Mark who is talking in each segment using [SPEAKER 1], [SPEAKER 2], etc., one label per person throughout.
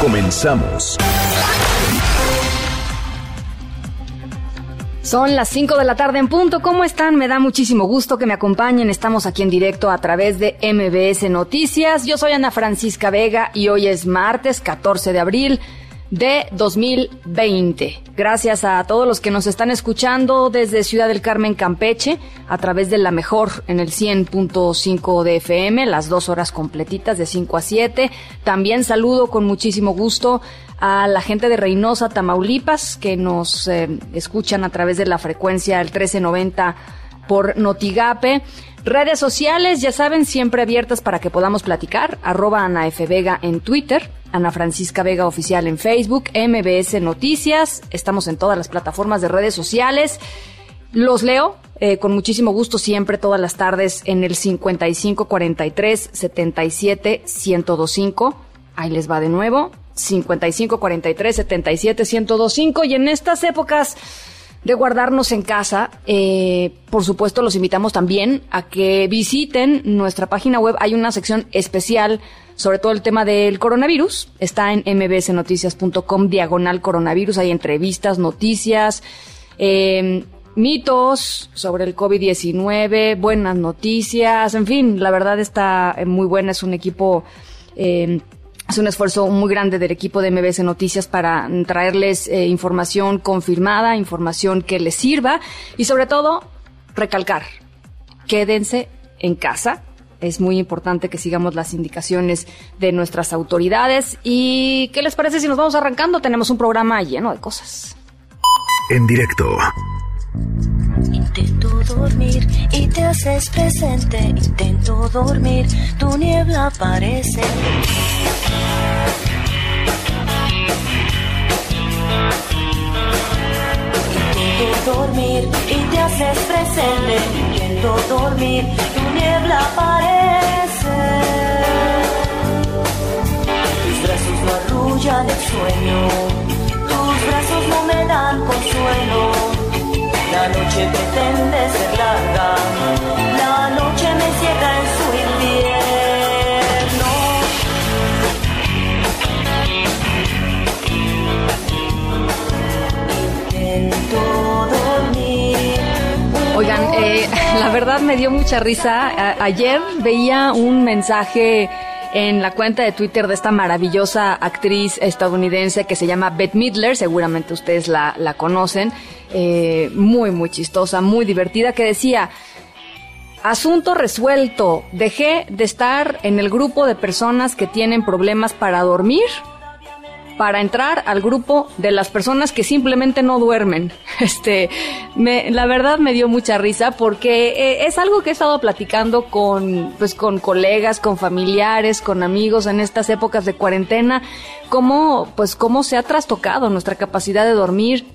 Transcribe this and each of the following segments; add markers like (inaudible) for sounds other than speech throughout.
[SPEAKER 1] Comenzamos.
[SPEAKER 2] Son las 5 de la tarde en punto. ¿Cómo están? Me da muchísimo gusto que me acompañen. Estamos aquí en directo a través de MBS Noticias. Yo soy Ana Francisca Vega y hoy es martes 14 de abril de 2020. Gracias a todos los que nos están escuchando desde Ciudad del Carmen, Campeche, a través de la mejor en el 100.5 de FM, las dos horas completitas de 5 a 7. También saludo con muchísimo gusto a la gente de Reynosa, Tamaulipas, que nos eh, escuchan a través de la frecuencia del 1390 por Notigape. Redes sociales, ya saben, siempre abiertas para que podamos platicar. Arroba Ana F. Vega en Twitter, Ana Francisca Vega Oficial en Facebook, MBS Noticias. Estamos en todas las plataformas de redes sociales. Los leo eh, con muchísimo gusto siempre todas las tardes en el 5543 77 1025. Ahí les va de nuevo. 5543 77 1025. Y en estas épocas de guardarnos en casa, eh, por supuesto los invitamos también a que visiten nuestra página web. Hay una sección especial sobre todo el tema del coronavirus. Está en mbsnoticias.com diagonal coronavirus. Hay entrevistas, noticias, eh, mitos sobre el COVID-19, buenas noticias, en fin, la verdad está muy buena. Es un equipo... Eh, es un esfuerzo muy grande del equipo de MBS Noticias para traerles eh, información confirmada, información que les sirva y sobre todo recalcar, quédense en casa. Es muy importante que sigamos las indicaciones de nuestras autoridades. ¿Y qué les parece si nos vamos arrancando? Tenemos un programa lleno de cosas.
[SPEAKER 3] En directo.
[SPEAKER 4] Intento dormir y te haces presente. Intento dormir, tu niebla aparece. Intento dormir y te haces presente. Dormir, tu niebla aparece. Tus brazos no arrullan el sueño. Tus brazos no me dan consuelo. La noche pretende ser larga. La noche me ciega en su invierno. Intento.
[SPEAKER 2] Oigan, eh, (laughs) la verdad me dio mucha risa. Ayer veía un mensaje en la cuenta de Twitter de esta maravillosa actriz estadounidense que se llama Bette Midler, seguramente ustedes la, la conocen, eh, muy, muy chistosa, muy divertida, que decía, asunto resuelto, dejé de estar en el grupo de personas que tienen problemas para dormir para entrar al grupo de las personas que simplemente no duermen. (laughs) Este, me, la verdad me dio mucha risa porque eh, es algo que he estado platicando con, pues, con colegas, con familiares, con amigos en estas épocas de cuarentena, cómo, pues, cómo se ha trastocado nuestra capacidad de dormir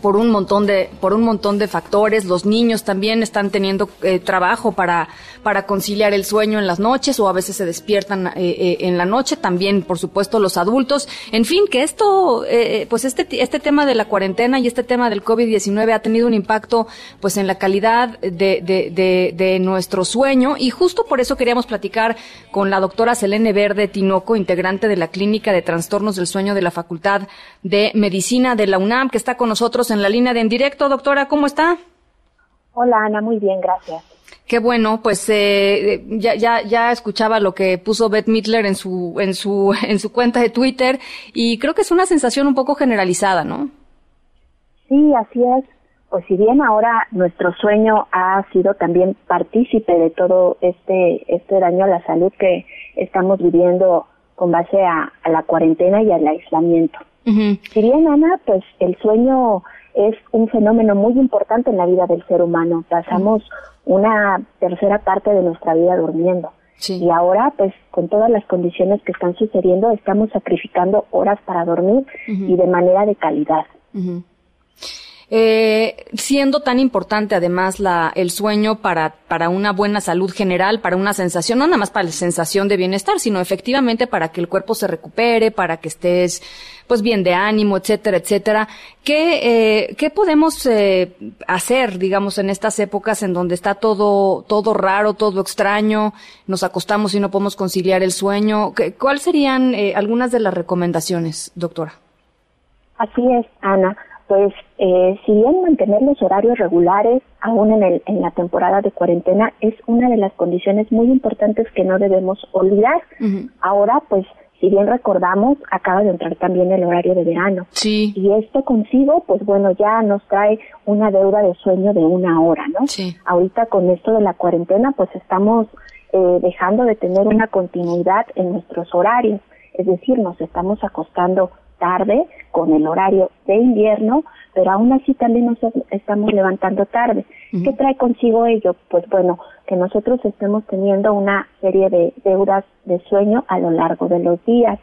[SPEAKER 2] por un montón de por un montón de factores. Los niños también están teniendo eh, trabajo para para conciliar el sueño en las noches o a veces se despiertan eh, eh, en la noche. También por supuesto los adultos. En fin que esto pues este este tema de la cuarentena y este tema del covid 19 ha tenido un impacto pues en la calidad de, de, de, de nuestro sueño. Y justo por eso queríamos platicar con la doctora Selene Verde Tinoco integrante de la clínica de trastornos del sueño de la Facultad de Medicina de la UNAM que está con nosotros en la línea de en directo. Doctora, ¿cómo está?
[SPEAKER 5] Hola Ana, muy bien, gracias.
[SPEAKER 2] Qué bueno, pues eh, ya, ya, ya escuchaba lo que puso Beth Midler en su, en su, (laughs) en su cuenta de Twitter y creo que es una sensación un poco generalizada, ¿no?
[SPEAKER 5] Sí, así es. Pues si bien ahora nuestro sueño ha sido también partícipe de todo este, este daño a la salud que estamos viviendo con base a, a la cuarentena y al aislamiento. Si bien, Ana, pues el sueño es un fenómeno muy importante en la vida del ser humano. Pasamos una tercera parte de nuestra vida durmiendo. Y ahora, pues, con todas las condiciones que están sucediendo, estamos sacrificando horas para dormir y de manera de calidad.
[SPEAKER 2] Eh, siendo tan importante además la, el sueño para, para una buena salud general, para una sensación, no nada más para la sensación de bienestar, sino efectivamente para que el cuerpo se recupere, para que estés pues bien de ánimo, etcétera, etcétera. ¿Qué, eh, ¿qué podemos eh, hacer, digamos, en estas épocas en donde está todo, todo raro, todo extraño, nos acostamos y no podemos conciliar el sueño? ¿Cuáles serían eh, algunas de las recomendaciones, doctora?
[SPEAKER 5] Así es, Ana pues eh, si bien mantener los horarios regulares aún en, el, en la temporada de cuarentena es una de las condiciones muy importantes que no debemos olvidar. Ahora, pues, si bien recordamos, acaba de entrar también el horario de verano.
[SPEAKER 2] Sí.
[SPEAKER 5] Y esto consigo, pues bueno, ya nos trae una deuda de sueño de una hora, ¿no?
[SPEAKER 2] Sí.
[SPEAKER 5] Ahorita con esto de la cuarentena, pues estamos eh, dejando de tener una continuidad en nuestros horarios. Es decir, nos estamos acostando tarde con el horario de invierno, pero aún así también nos estamos levantando tarde. ¿Qué trae consigo ello? Pues bueno, que nosotros estemos teniendo una serie de deudas de sueño a lo largo de los días.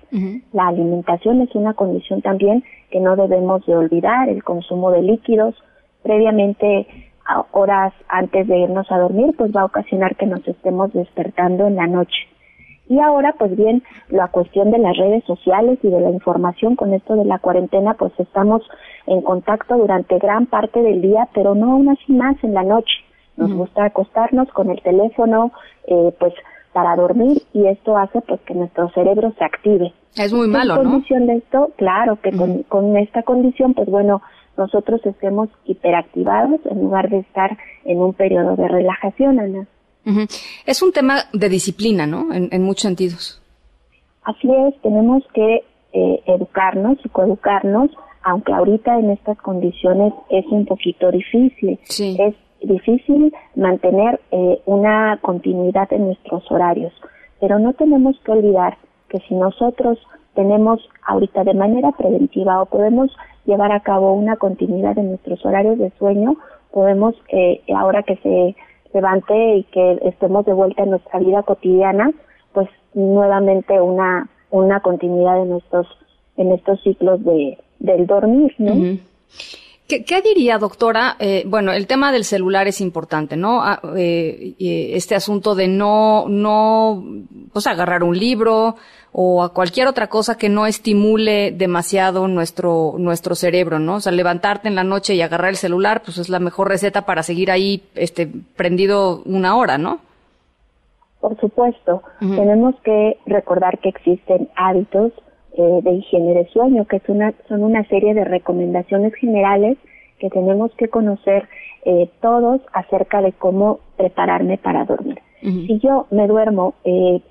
[SPEAKER 5] La alimentación es una condición también que no debemos de olvidar, el consumo de líquidos previamente horas antes de irnos a dormir, pues va a ocasionar que nos estemos despertando en la noche. Y ahora, pues bien, la cuestión de las redes sociales y de la información con esto de la cuarentena, pues estamos en contacto durante gran parte del día, pero no aún así más en la noche. Nos gusta acostarnos con el teléfono, eh, pues para dormir y esto hace pues que nuestro cerebro se active.
[SPEAKER 2] Es muy malo,
[SPEAKER 5] ¿no? condición de esto, claro que con, con esta condición, pues bueno, nosotros estemos hiperactivados en lugar de estar en un periodo de relajación, Ana.
[SPEAKER 2] Es un tema de disciplina, ¿no? En, muchos sentidos.
[SPEAKER 5] Así es, tenemos que eh, educarnos, psicoeducarnos, aunque ahorita en estas condiciones es un poquito difícil. Es difícil mantener eh, una continuidad en nuestros horarios, pero no tenemos que olvidar que si nosotros tenemos ahorita de manera preventiva o podemos llevar a cabo una continuidad en nuestros horarios de sueño, podemos, eh, ahora que se levante y que estemos de vuelta en nuestra vida cotidiana, pues nuevamente una, una continuidad en estos, en estos ciclos de, del dormir, ¿no?
[SPEAKER 2] ¿Qué, diría, doctora? Eh, bueno, el tema del celular es importante, ¿no? Ah, eh, este asunto de no, no, pues agarrar un libro o a cualquier otra cosa que no estimule demasiado nuestro, nuestro cerebro, ¿no? O sea, levantarte en la noche y agarrar el celular, pues es la mejor receta para seguir ahí, este, prendido una hora, ¿no?
[SPEAKER 5] Por supuesto. Tenemos que recordar que existen hábitos eh, de higiene de sueño, que es una, son una serie de recomendaciones generales que tenemos que conocer eh, todos acerca de cómo prepararme para dormir. Si yo me duermo eh,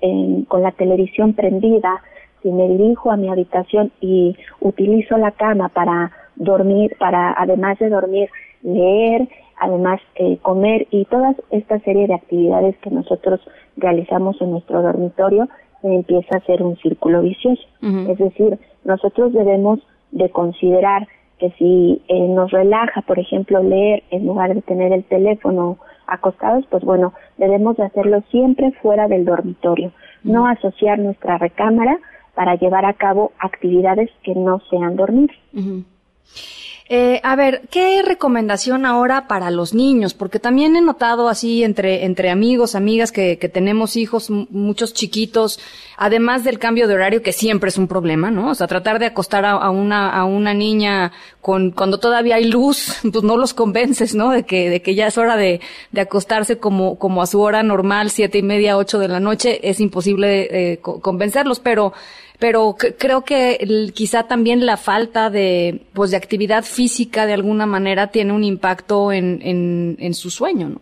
[SPEAKER 5] con la televisión prendida, si me dirijo a mi habitación y utilizo la cama para dormir, para además de dormir, leer, además comer y toda esta serie de actividades que nosotros realizamos en nuestro dormitorio, empieza a ser un círculo vicioso. Es decir, nosotros debemos de considerar que si eh, nos relaja, por ejemplo, leer en lugar de tener el teléfono acostados, pues bueno, debemos de hacerlo siempre fuera del dormitorio, no asociar nuestra recámara para llevar a cabo actividades que no sean dormir.
[SPEAKER 2] Eh, a ver, ¿qué recomendación ahora para los niños? Porque también he notado así entre, entre amigos, amigas que, tenemos hijos, muchos chiquitos, además del cambio de horario, que siempre es un problema, ¿no? O sea, tratar de acostar a, una, a una niña con, cuando todavía hay luz, (laughs) pues no los convences, ¿no? De que, de que ya es hora de, de acostarse como, como a su hora normal, siete y media, ocho de la noche, es imposible eh, convencerlos, pero pero creo que quizá también la falta de, pues, de actividad física de alguna manera tiene un impacto en, en, su sueño, ¿no?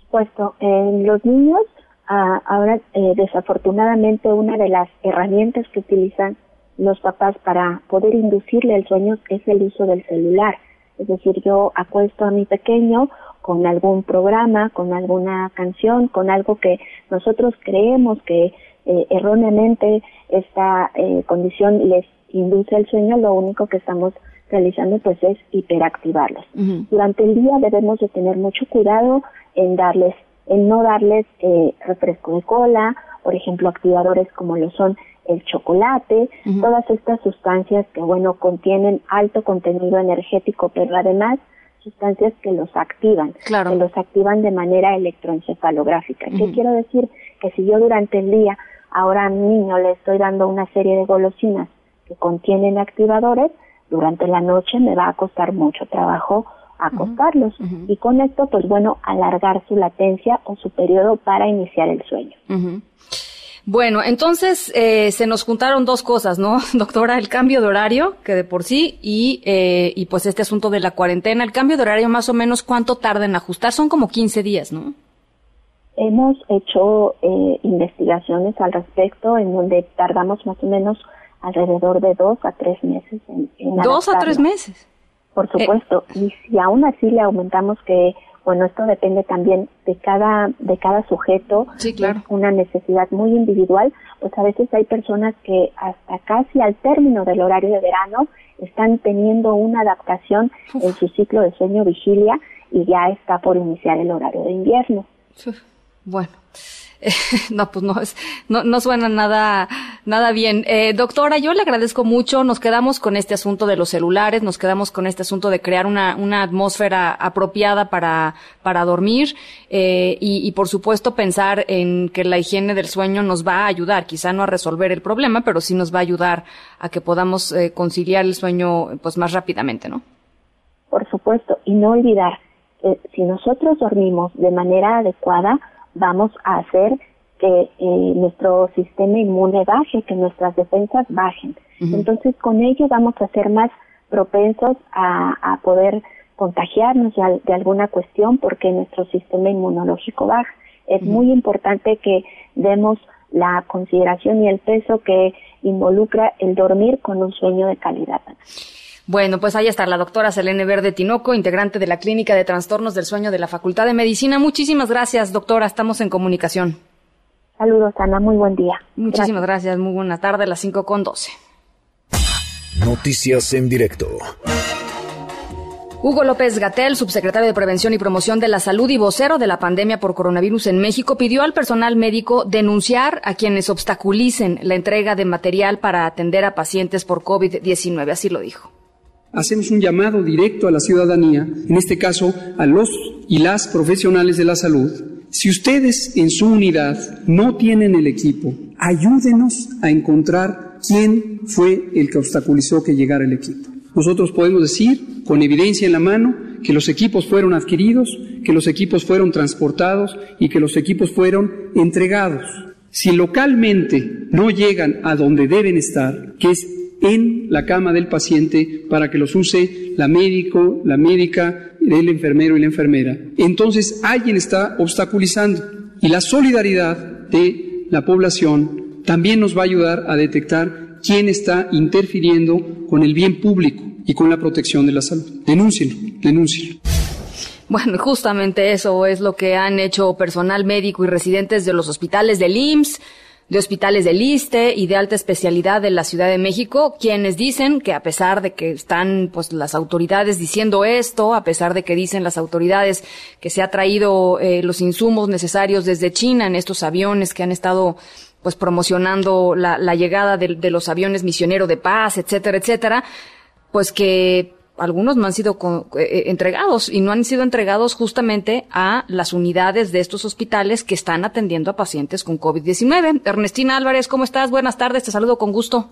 [SPEAKER 5] Supuesto, en los niños, ah, ahora eh, desafortunadamente una de las herramientas que utilizan los papás para poder inducirle el sueño es el uso del celular. Es decir, yo acuesto a mi pequeño con algún programa, con alguna canción, con algo que nosotros creemos que eh, erróneamente esta eh, condición les induce el sueño, lo único que estamos realizando pues es hiperactivarlos. Durante el día debemos de tener mucho cuidado en darles en no darles eh, refresco de cola, por ejemplo, activadores como lo son el chocolate, todas estas sustancias que, bueno, contienen alto contenido energético, pero además sustancias que los activan, que los activan de manera electroencefalográfica. ¿Qué quiero decir? Que si yo durante el día ahora a mi niño le estoy dando una serie de golosinas que contienen activadores, durante la noche me va a costar mucho trabajo acostarlos y con esto pues bueno alargar su latencia o su periodo para iniciar el sueño.
[SPEAKER 2] Bueno, entonces eh, se nos juntaron dos cosas, ¿no, (laughs) doctora? El cambio de horario, que de por sí, y, eh, y pues este asunto de la cuarentena. El cambio de horario, más o menos, ¿cuánto tarda en ajustar? Son como 15 días, ¿no?
[SPEAKER 5] Hemos hecho eh, investigaciones al respecto en donde tardamos más o menos alrededor de dos a tres meses en, en
[SPEAKER 2] ¿Dos a tres meses?
[SPEAKER 5] Por supuesto. Y si aún así le aumentamos que bueno, esto depende también de cada, de cada sujeto.
[SPEAKER 2] Sí, claro.
[SPEAKER 5] Es una necesidad muy individual. Pues a veces hay personas que hasta casi al término del horario de verano están teniendo una adaptación en su ciclo de sueño vigilia y ya está por iniciar el horario de invierno.
[SPEAKER 2] Bueno. (laughs) no, pues no, es, no, no suena nada, nada bien. Eh, doctora, yo le agradezco mucho. Nos quedamos con este asunto de los celulares, nos quedamos con este asunto de crear una, una atmósfera apropiada para, para dormir eh, y, y, por supuesto, pensar en que la higiene del sueño nos va a ayudar, quizá no a resolver el problema, pero sí nos va a ayudar a que podamos eh, conciliar el sueño pues más rápidamente, ¿no?
[SPEAKER 5] Por supuesto, y no olvidar que si nosotros dormimos de manera adecuada, vamos a hacer que eh, nuestro sistema inmune baje, que nuestras defensas bajen. Entonces, con ello vamos a ser más propensos a, poder contagiarnos de, alguna cuestión porque nuestro sistema inmunológico baja. Es muy importante que demos la consideración y el peso que involucra el dormir con un sueño de calidad.
[SPEAKER 2] Bueno, pues ahí está la doctora Selene Verde Tinoco, integrante de la Clínica de Trastornos del Sueño de la Facultad de Medicina. Muchísimas gracias, doctora. Estamos en comunicación.
[SPEAKER 5] Saludos, Ana. Muy buen día.
[SPEAKER 2] Muchísimas gracias. Muy buena tarde, las 5 con 12.
[SPEAKER 1] Noticias en directo.
[SPEAKER 2] Hugo López Gatel, subsecretario de Prevención y Promoción de la Salud y vocero de la pandemia por coronavirus en México, pidió al personal médico denunciar a quienes obstaculicen la entrega de material para atender a pacientes por COVID-19. Así lo dijo
[SPEAKER 6] hacemos un llamado directo a la ciudadanía, en este caso a los y las profesionales de la salud. Si ustedes en su unidad no tienen el equipo, ayúdenos a encontrar quién fue el que obstaculizó que llegara el equipo. Nosotros podemos decir, con evidencia en la mano, que los equipos fueron adquiridos, que los equipos fueron transportados y que los equipos fueron entregados. Si localmente no llegan a donde deben estar, que es en la cama del paciente para que los use la médico, la médica, el enfermero y la enfermera. Entonces alguien está obstaculizando y la solidaridad de la población también nos va a ayudar a detectar quién está interfiriendo con el bien público y con la protección de la salud. Denúncienlo, denúncienlo.
[SPEAKER 2] Bueno, justamente eso es lo que han hecho personal médico y residentes de los hospitales del IMSS, de hospitales del ISTE y de alta especialidad de la Ciudad de México, quienes dicen que a pesar de que están pues las autoridades diciendo esto, a pesar de que dicen las autoridades que se ha traído eh, los insumos necesarios desde China en estos aviones que han estado pues promocionando la, la llegada de, de los aviones misionero de paz, etcétera, etcétera, pues que algunos no han sido eh, eh, entregados y no han sido entregados justamente a las unidades de estos hospitales que están atendiendo a pacientes con COVID-19. Ernestina Álvarez, ¿cómo estás? Buenas tardes, te saludo con gusto.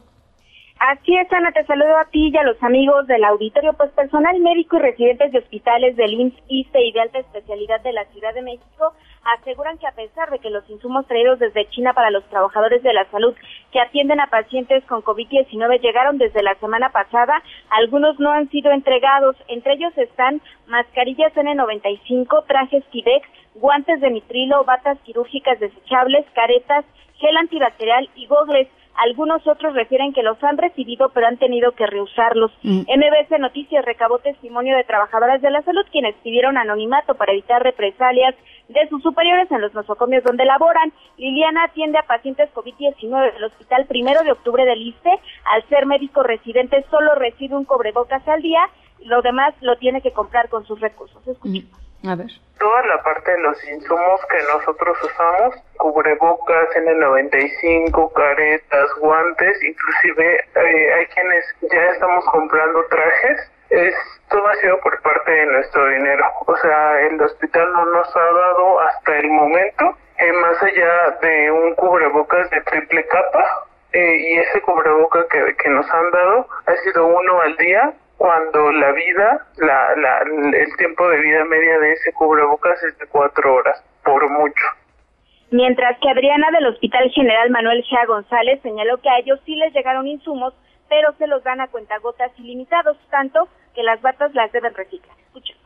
[SPEAKER 7] Así es, Ana, te saludo a ti y a los amigos del auditorio, pues personal médico y residentes de hospitales del IMSS, ICE y de alta especialidad de la Ciudad de México aseguran que a pesar de que los insumos traídos desde China para los trabajadores de la salud que atienden a pacientes con COVID-19 llegaron desde la semana pasada, algunos no han sido entregados. Entre ellos están mascarillas N95, trajes Tibex, guantes de nitrilo, batas quirúrgicas desechables, caretas, gel antibacterial y gogles. Algunos otros refieren que los han recibido pero han tenido que rehusarlos. Mm. MBC Noticias recabó testimonio de trabajadoras de la salud quienes pidieron anonimato para evitar represalias de sus superiores en los nosocomios donde laboran. Liliana atiende a pacientes COVID-19 del Hospital Primero de Octubre del ISTE. Al ser médico residente solo recibe un cobrebocas al día, lo demás lo tiene que comprar con sus recursos. Escuchemos.
[SPEAKER 8] Toda la parte de los insumos que nosotros usamos, cubrebocas, N95, caretas, guantes, inclusive eh, hay quienes ya estamos comprando trajes, es todo ha sido por parte de nuestro dinero. O sea, el hospital no nos ha dado hasta el momento, eh, más allá de un cubrebocas de triple capa, eh, y ese cubreboca que, que nos han dado ha sido uno al día cuando la vida, la, la, el tiempo de vida media de ese cubrebocas es de cuatro horas, por mucho.
[SPEAKER 7] Mientras que Adriana del Hospital General Manuel G. González señaló que a ellos sí les llegaron insumos, pero se los dan a cuentagotas ilimitados, tanto que las batas las deben reciclar. Escuchen.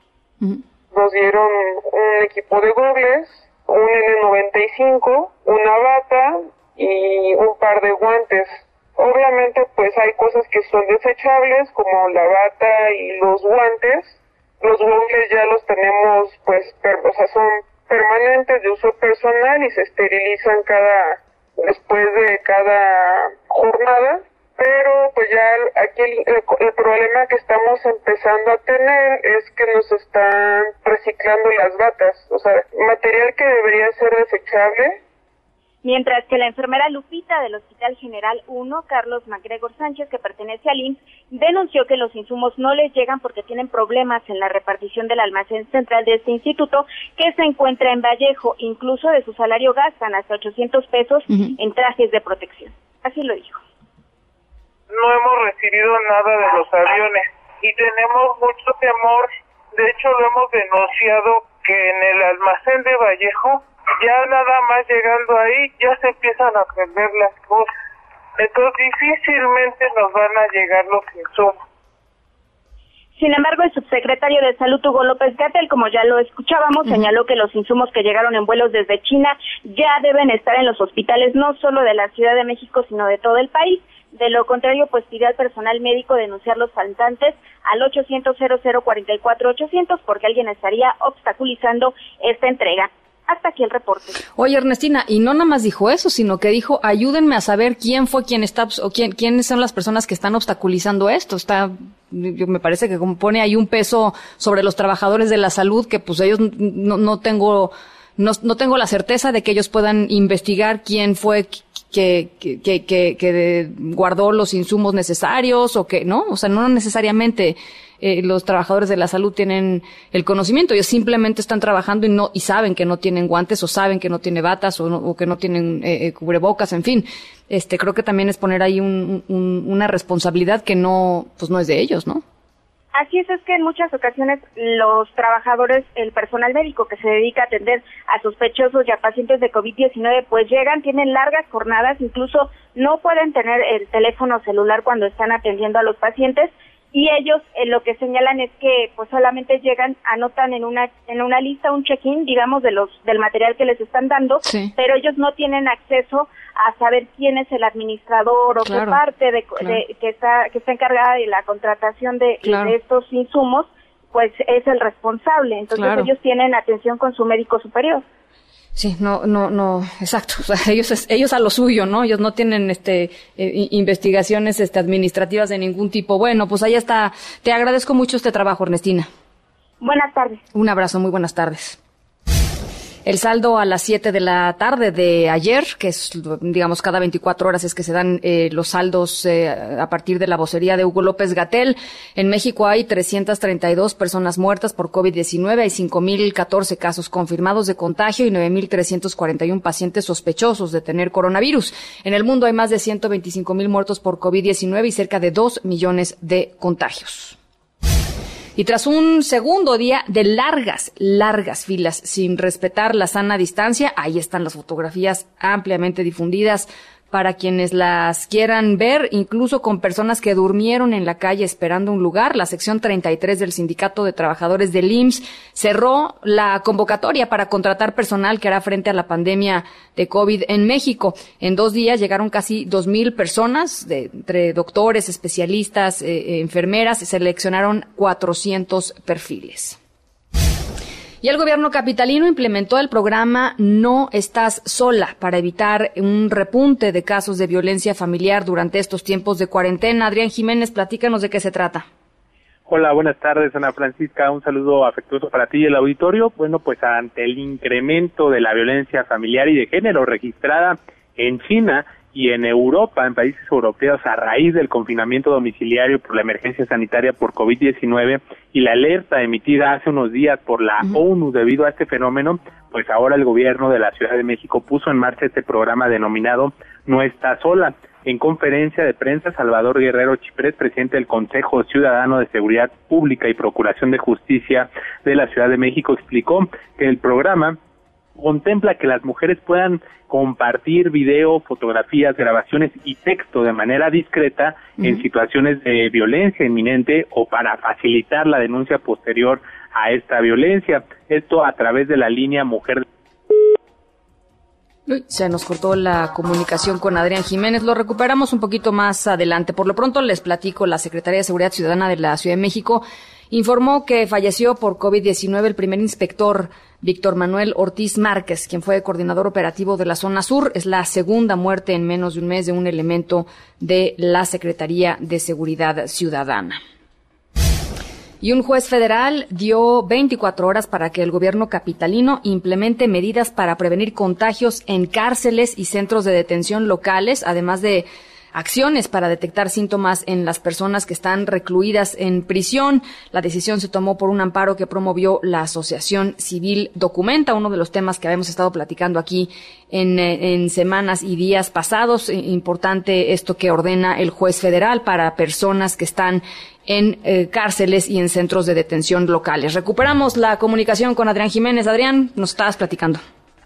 [SPEAKER 8] Nos dieron un equipo de gobles, un N95, una bata y un par de guantes Obviamente pues hay cosas que son desechables como la bata y los guantes. Los guantes ya los tenemos pues, o sea, son permanentes de uso personal y se esterilizan cada después de cada jornada pero pues ya aquí el, el, problema que estamos empezando a tener es que nos están reciclando las batas, o sea, material que debería ser desechable
[SPEAKER 7] mientras que la enfermera Lupita del Hospital General 1, Carlos MacGregor Sánchez, que pertenece al IMSS, denunció que los insumos no les llegan porque tienen problemas en la repartición del almacén central de este instituto, que se encuentra en Vallejo. Incluso de su salario gastan hasta 800 pesos en trajes de protección. Así lo dijo.
[SPEAKER 8] No hemos recibido nada de los aviones y tenemos mucho temor. De hecho, lo hemos denunciado que en el almacén de Vallejo ya nada más llegando ahí ya se empiezan a perder las cosas. Entonces difícilmente nos van a llegar los insumos.
[SPEAKER 7] Sin embargo, el subsecretario de Salud, Hugo López Gatel, como ya lo escuchábamos, señaló que los insumos que llegaron en vuelos desde China ya deben estar en los hospitales no solo de la Ciudad de México, sino de todo el país. De lo contrario, pues pide al personal médico denunciar los faltantes al 800 0044 800 porque alguien estaría obstaculizando esta entrega. Hasta aquí el reporte.
[SPEAKER 2] Oye, Ernestina, y no nada más dijo eso, sino que dijo, ayúdenme a saber quién fue quien está, o quién, quiénes son las personas que están obstaculizando esto. Está, yo me parece que pone ahí un peso sobre los trabajadores de la salud que pues ellos no, no tengo, no, no tengo la certeza de que ellos puedan investigar quién fue que, que, que, que, guardó los insumos necesarios o que, ¿no? O sea, no necesariamente eh, los trabajadores de la salud tienen el conocimiento, ellos simplemente están trabajando y no y saben que no tienen guantes o saben que no tiene batas o, que no tienen eh, eh, cubrebocas, en fin. Este, creo que también es poner ahí una responsabilidad que no, pues no es de ellos, ¿no?
[SPEAKER 7] Así es, es que en muchas ocasiones los trabajadores, el personal médico que se dedica a atender a sospechosos y a pacientes de COVID-19, pues llegan, tienen largas jornadas, incluso no pueden tener el teléfono celular cuando están atendiendo a los pacientes y ellos eh, lo que señalan es que pues solamente llegan anotan en una en una lista un check-in digamos de los del material que les están dando pero ellos no tienen acceso a saber quién es el administrador o qué parte de, que está que está encargada de la contratación de, estos insumos pues es el responsable. Entonces ellos tienen atención con su médico superior
[SPEAKER 2] Sí, no, no, no, exacto. (laughs) O sea, ellos, ellos a lo suyo, ¿no? Ellos no tienen, este, eh, investigaciones, este, administrativas de ningún tipo. Bueno, pues ahí está. Te agradezco mucho este trabajo, Ernestina.
[SPEAKER 7] Buenas tardes.
[SPEAKER 2] Un abrazo, muy buenas tardes. El saldo a las 7 de la tarde de ayer, que es, digamos, cada 24 horas es que se dan eh, los saldos eh, a partir de la vocería de Hugo López Gatel. En México hay 332 personas muertas por COVID-19, hay 5.014 casos confirmados de contagio y 9.341 pacientes sospechosos de tener coronavirus. En el mundo hay más de 125.000 muertos por COVID-19 y cerca de 2 millones de contagios. Y tras un segundo día de largas, largas filas sin respetar la sana distancia, ahí están las fotografías ampliamente difundidas para quienes las quieran ver, incluso con personas que durmieron en la calle esperando un lugar. La sección 33 del Sindicato de Trabajadores del IMSS cerró la convocatoria para contratar personal que hará frente a la pandemia de COVID en México. En dos días llegaron casi 2.000 personas, de, entre doctores, especialistas, eh, eh, enfermeras, se seleccionaron 400 perfiles. Y el gobierno capitalino implementó el programa No estás sola para evitar un repunte de casos de violencia familiar durante estos tiempos de cuarentena. Adrián Jiménez, platícanos de qué se trata.
[SPEAKER 9] Hola, buenas tardes, Ana Francisca. Un saludo afectuoso para ti y el auditorio. Bueno, pues ante el incremento de la violencia familiar y de género registrada en China y en Europa, en países europeos, a raíz del confinamiento domiciliario por la emergencia sanitaria por COVID-19 y la alerta emitida hace unos días por la ONU debido a este fenómeno, pues ahora el gobierno de la Ciudad de México puso en marcha este programa denominado No está sola. En conferencia de prensa, Salvador Guerrero Chiprés, presidente del Consejo Ciudadano de Seguridad Pública y Procuración de Justicia de la Ciudad de México, explicó que el programa contempla que las mujeres puedan compartir video, fotografías, grabaciones y texto de manera discreta en situaciones de violencia inminente o para facilitar la denuncia posterior a esta violencia. Esto a través de la línea Mujer
[SPEAKER 2] se nos cortó la comunicación con Adrián Jiménez. Lo recuperamos un poquito más adelante. Por lo pronto les platico, la Secretaría de Seguridad Ciudadana de la Ciudad de México informó que falleció por COVID-19 el primer inspector Víctor Manuel Ortiz Márquez, quien fue coordinador operativo de la zona sur. Es la segunda muerte en menos de un mes de un elemento de la Secretaría de Seguridad Ciudadana. Y un juez federal dio 24 horas para que el gobierno capitalino implemente medidas para prevenir contagios en cárceles y centros de detención locales, además de acciones para detectar síntomas en las personas que están recluidas en prisión. La decisión se tomó por un amparo que promovió la Asociación Civil Documenta, uno de los temas que habíamos estado platicando aquí en, en semanas y días pasados. Importante esto que ordena el juez federal para personas que están en eh, cárceles y en centros de detención locales. Recuperamos la comunicación con Adrián Jiménez. Adrián, nos estabas platicando.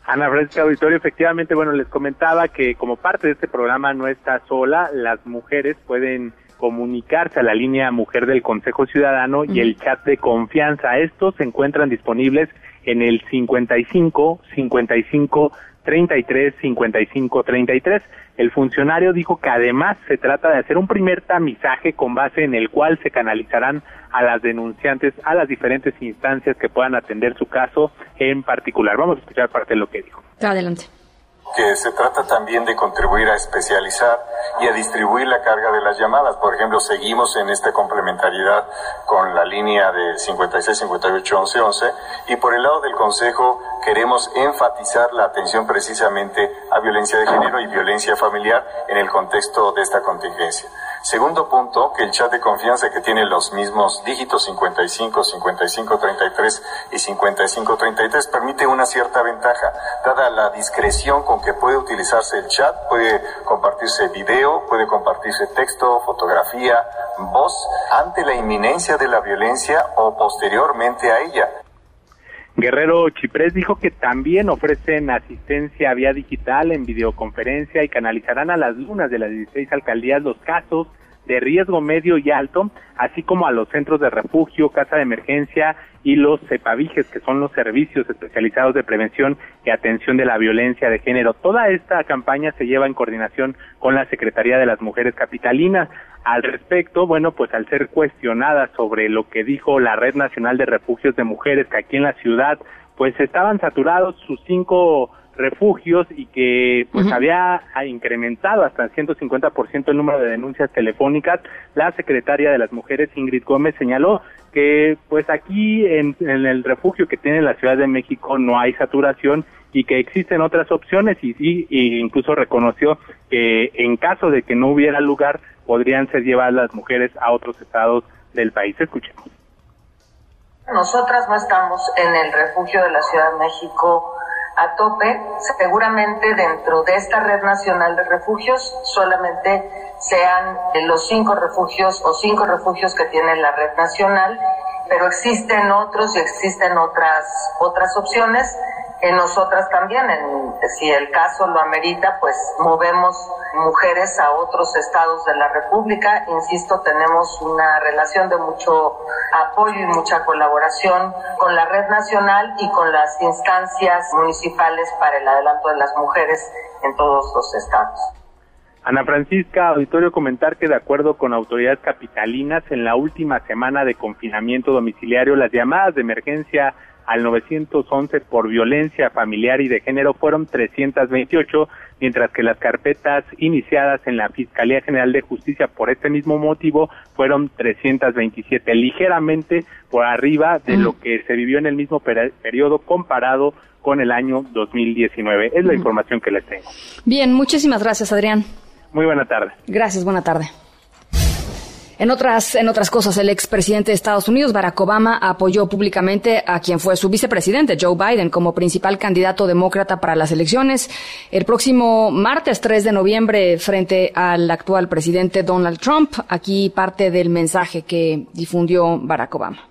[SPEAKER 9] Ana Francisca Auditorio, efectivamente, bueno, les comentaba que como parte de este programa no está sola, las mujeres pueden comunicarse a la línea Mujer del Consejo Ciudadano y el chat de confianza. Estos se encuentran disponibles en el 55 55 33 55 33. El funcionario dijo que además se trata de hacer un primer tamizaje con base en el cual se canalizarán a las denunciantes a las diferentes instancias que puedan atender su caso en particular. Vamos a escuchar parte de lo que dijo.
[SPEAKER 2] Adelante
[SPEAKER 10] que se trata también de contribuir a especializar y a distribuir la carga de las llamadas. Por ejemplo, seguimos en esta complementariedad con la línea de 56, 58, 11, 11 y por el lado del Consejo queremos enfatizar la atención precisamente a violencia de género y violencia familiar en el contexto de esta contingencia. Segundo punto, que el chat de confianza que tiene los mismos dígitos 55, 55, 33 y 55, 33 permite una cierta ventaja. Dada la discreción con que puede utilizarse el chat, puede compartirse video, puede compartirse texto, fotografía, voz, ante la inminencia de la violencia o posteriormente a ella.
[SPEAKER 9] Guerrero Chiprés dijo que también ofrecen asistencia vía digital en videoconferencia y canalizarán a las lunas de las 16 alcaldías los casos de riesgo medio y alto, así como a los centros de refugio, casa de emergencia y los CEPAVIGES, que son los servicios especializados de prevención y atención de la violencia de género. Toda esta campaña se lleva en coordinación con la Secretaría de las Mujeres Capitalinas. Al respecto, bueno, pues al ser cuestionada sobre lo que dijo la Red Nacional de Refugios de Mujeres, que aquí en la ciudad, pues estaban saturados sus cinco refugios y que pues había incrementado hasta el 150% el número de denuncias telefónicas, la secretaria de las mujeres Ingrid Gómez señaló que pues aquí en, el refugio que tiene la Ciudad de México no hay saturación y que existen otras opciones y, y, incluso reconoció que en caso de que no hubiera lugar podrían ser llevadas las mujeres a otros estados del país. Escuchemos.
[SPEAKER 11] Nosotras no estamos en el refugio de la Ciudad de México a tope. Seguramente dentro de esta red nacional de refugios solamente sean los cinco refugios o cinco refugios que tiene la red nacional, pero existen otros y existen otras, otras opciones en nosotras también, en, si el caso lo amerita, pues movemos mujeres a otros estados de la República. Insisto, tenemos una relación de mucho apoyo y mucha colaboración con la red nacional y con las instancias municipales para el adelanto de las mujeres en todos los estados.
[SPEAKER 9] Ana Francisca, auditorio comentar que de acuerdo con autoridades capitalinas, en la última semana de confinamiento domiciliario, las llamadas de emergencia al 911 por violencia familiar y de género fueron 328, mientras que las carpetas iniciadas en la Fiscalía General de Justicia por este mismo motivo fueron 327, ligeramente por arriba de lo que se vivió en el mismo periodo comparado con el año 2019. Es la información que les tengo.
[SPEAKER 2] Bien, muchísimas gracias, Adrián.
[SPEAKER 9] Muy buena tarde.
[SPEAKER 2] Gracias, buena tarde. En otras, en otras cosas, el expresidente de Estados Unidos, Barack Obama, apoyó públicamente a quien fue su vicepresidente, Joe Biden, como principal candidato demócrata para las elecciones el próximo martes 3 de noviembre frente al actual presidente Donald Trump. Aquí parte del mensaje que difundió Barack Obama.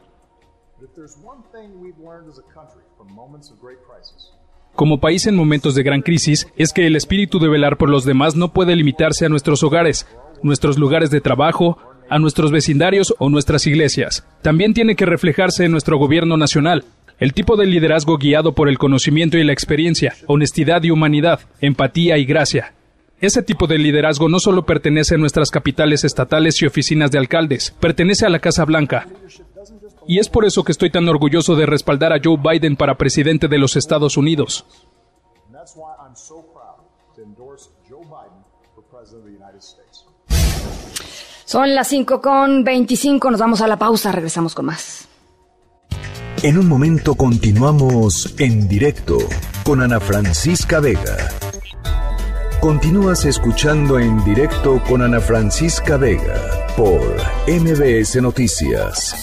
[SPEAKER 12] Como país en momentos de gran crisis, es que el espíritu de velar por los demás no puede limitarse a nuestros hogares, nuestros lugares de trabajo, a nuestros vecindarios o nuestras iglesias. También tiene que reflejarse en nuestro gobierno nacional. El tipo de liderazgo guiado por el conocimiento y la experiencia, honestidad y humanidad, empatía y gracia. Ese tipo de liderazgo no solo pertenece a nuestras capitales estatales y oficinas de alcaldes, pertenece a la Casa Blanca. Y es por eso que estoy tan orgulloso de respaldar a Joe Biden para presidente de los Estados Unidos.
[SPEAKER 2] Son las 5 con 25, nos vamos a la pausa, regresamos con más.
[SPEAKER 1] En un momento continuamos en directo con Ana Francisca Vega. Continúas escuchando en directo con Ana Francisca Vega por MBS Noticias.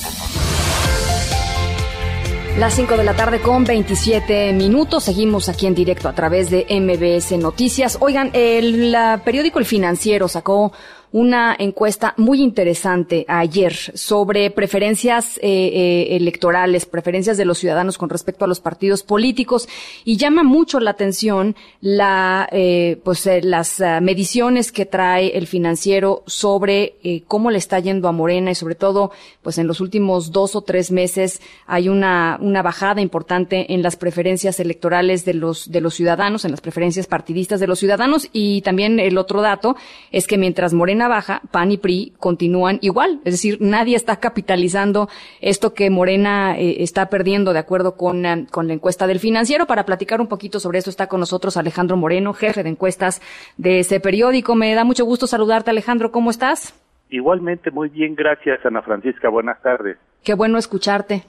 [SPEAKER 2] Las 5 de la tarde con 27 minutos. Seguimos aquí en directo a través de MBS Noticias. Oigan, el periódico El Financiero sacó una encuesta muy interesante ayer sobre preferencias eh, eh, electorales, preferencias de los ciudadanos con respecto a los partidos políticos y llama mucho la atención la, eh, pues las mediciones que trae el financiero sobre cómo le está yendo a Morena y sobre todo, pues en los últimos dos o tres meses hay una una bajada importante en las preferencias electorales de los de los ciudadanos, en las preferencias partidistas de los ciudadanos y también el otro dato es que mientras Morena baja, PAN y PRI continúan igual. Es decir, nadie está capitalizando esto que Morena eh, está perdiendo de acuerdo con, eh, con la encuesta del financiero. Para platicar un poquito sobre esto está con nosotros Alejandro Moreno, jefe de encuestas de ese periódico. Me da mucho gusto saludarte, Alejandro. ¿Cómo estás?
[SPEAKER 13] Igualmente, muy bien, gracias, Ana Francisca. Buenas tardes.
[SPEAKER 2] Qué bueno escucharte.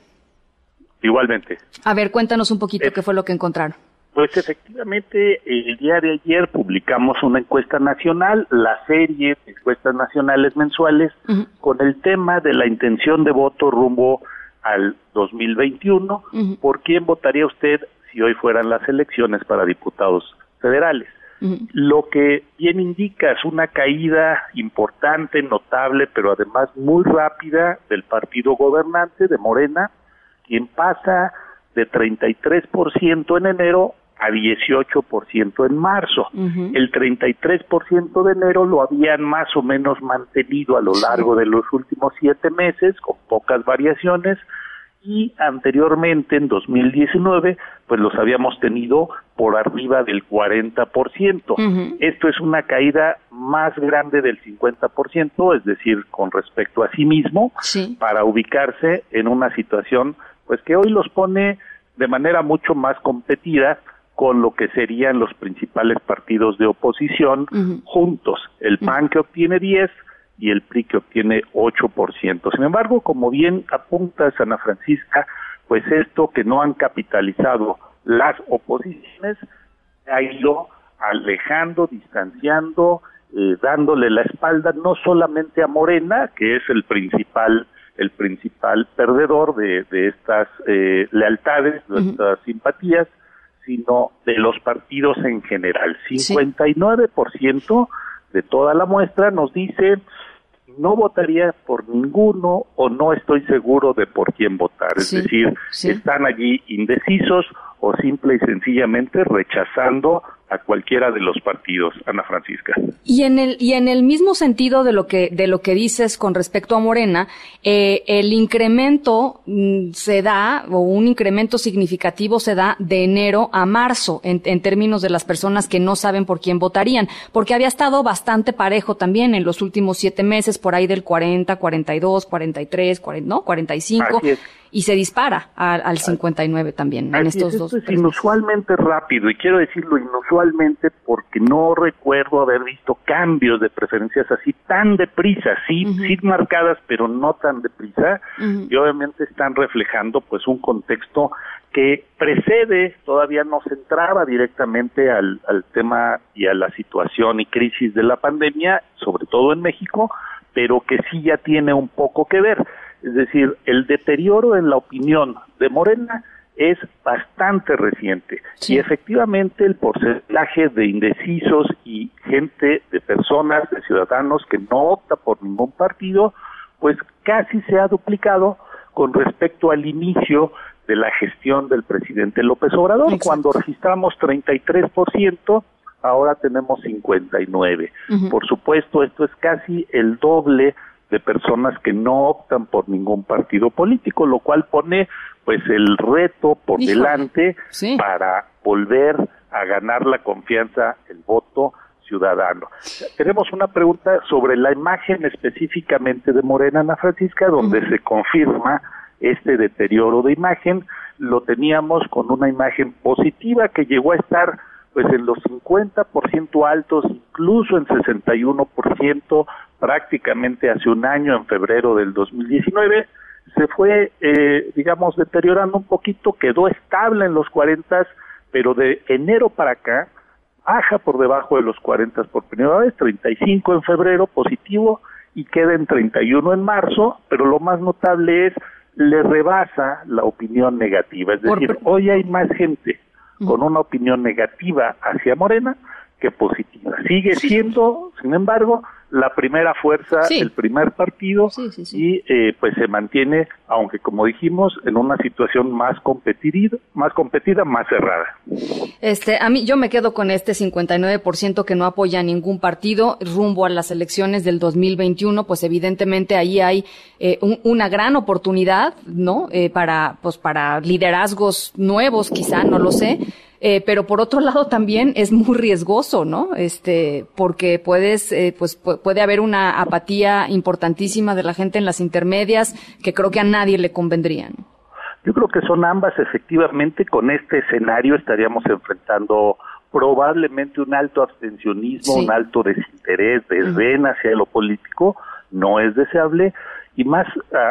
[SPEAKER 13] Igualmente.
[SPEAKER 2] A ver, cuéntanos un poquito qué fue lo que encontraron.
[SPEAKER 13] Pues efectivamente, el día de ayer publicamos una encuesta nacional, la serie de encuestas nacionales mensuales, con el tema de la intención de voto rumbo al 2021. ¿Por quién votaría usted si hoy fueran las elecciones para diputados federales? Lo que bien indica es una caída importante, notable, pero además muy rápida del partido gobernante de Morena, quien pasa de 33% en enero a 18% en marzo. El 33% de enero lo habían más o menos mantenido a lo largo de los últimos siete meses, con pocas variaciones, y anteriormente, en 2019, pues los habíamos tenido por arriba del 40%. Esto es una caída más grande del 50%, es decir, con respecto a sí mismo, para ubicarse en una situación pues que hoy los pone de manera mucho más competida con lo que serían los principales partidos de oposición juntos. El PAN que obtiene 10 y el PRI que obtiene 8%. Sin embargo, como bien apunta Ana Francisca, pues esto que no han capitalizado las oposiciones ha ido alejando, distanciando, eh, dándole la espalda no solamente a Morena, que es el principal el principal perdedor de, estas eh, lealtades, de estas simpatías, sino de los partidos en general. 59% de toda la muestra nos dice no votaría por ninguno o no estoy seguro de por quién votar. Es decir, están allí indecisos o simple y sencillamente rechazando a cualquiera de los partidos, Ana Francisca.
[SPEAKER 2] Y en el y en el mismo sentido de lo que de lo que dices con respecto a Morena, eh, el incremento mm, se da o un incremento significativo se da de enero a marzo en, en, términos de las personas que no saben por quién votarían, porque había estado bastante parejo también en los últimos siete meses, por ahí del 40, 42, 43, 40, no, 45. Y se dispara al 59 también en estos
[SPEAKER 13] es,
[SPEAKER 2] dos.
[SPEAKER 13] Esto es inusualmente rápido y quiero decirlo inusualmente porque no recuerdo haber visto cambios de preferencias así tan deprisa, sí, sí marcadas, pero no tan deprisa y obviamente están reflejando pues un contexto que precede, todavía no se entraba directamente al, al tema y a la situación y crisis de la pandemia, sobre todo en México, pero que sí ya tiene un poco que ver. Es decir, el deterioro en la opinión de Morena es bastante reciente y efectivamente el porcentaje de indecisos y gente, de personas, de ciudadanos que no opta por ningún partido, pues casi se ha duplicado con respecto al inicio de la gestión del presidente López Obrador. Cuando registramos 33%, ahora tenemos 59. Por supuesto, esto es casi el doble de personas que no optan por ningún partido político, lo cual pone pues el reto por delante para volver a ganar la confianza, el voto ciudadano. Tenemos una pregunta sobre la imagen específicamente de Morena Ana Francisca, donde se confirma este deterioro de imagen. Lo teníamos con una imagen positiva que llegó a estar pues en los 50% altos, incluso en 61% prácticamente hace un año, en febrero del 2019, se fue, eh, digamos, deteriorando un poquito, quedó estable en los 40, pero de enero para acá baja por debajo de los 40 por primera vez, 35 en febrero positivo y queda en 31 en marzo, pero lo más notable es le rebasa la opinión negativa, es decir, hoy hay más gente con una opinión negativa hacia Morena que positiva. Sigue siendo, sin embargo, la primera fuerza, el primer partido y eh, pues se mantiene, aunque como dijimos, en una situación más competida, más competida, más cerrada.
[SPEAKER 2] Este, a mí yo me quedo con este 59% que no apoya a ningún partido rumbo a las elecciones del 2021, pues evidentemente ahí hay eh, una gran oportunidad, ¿no? Eh, para pues para liderazgos nuevos, quizá, no lo sé eh, pero por otro (laughs) lado también es muy riesgoso, ¿no? Este, porque puedes, eh, pues puede haber una apatía importantísima de la gente en las intermedias que creo que a nadie le convendría.
[SPEAKER 13] Yo creo que son ambas, efectivamente, con este escenario estaríamos enfrentando probablemente un alto abstencionismo, un alto desinterés, desdén hacia lo político, no es deseable, y más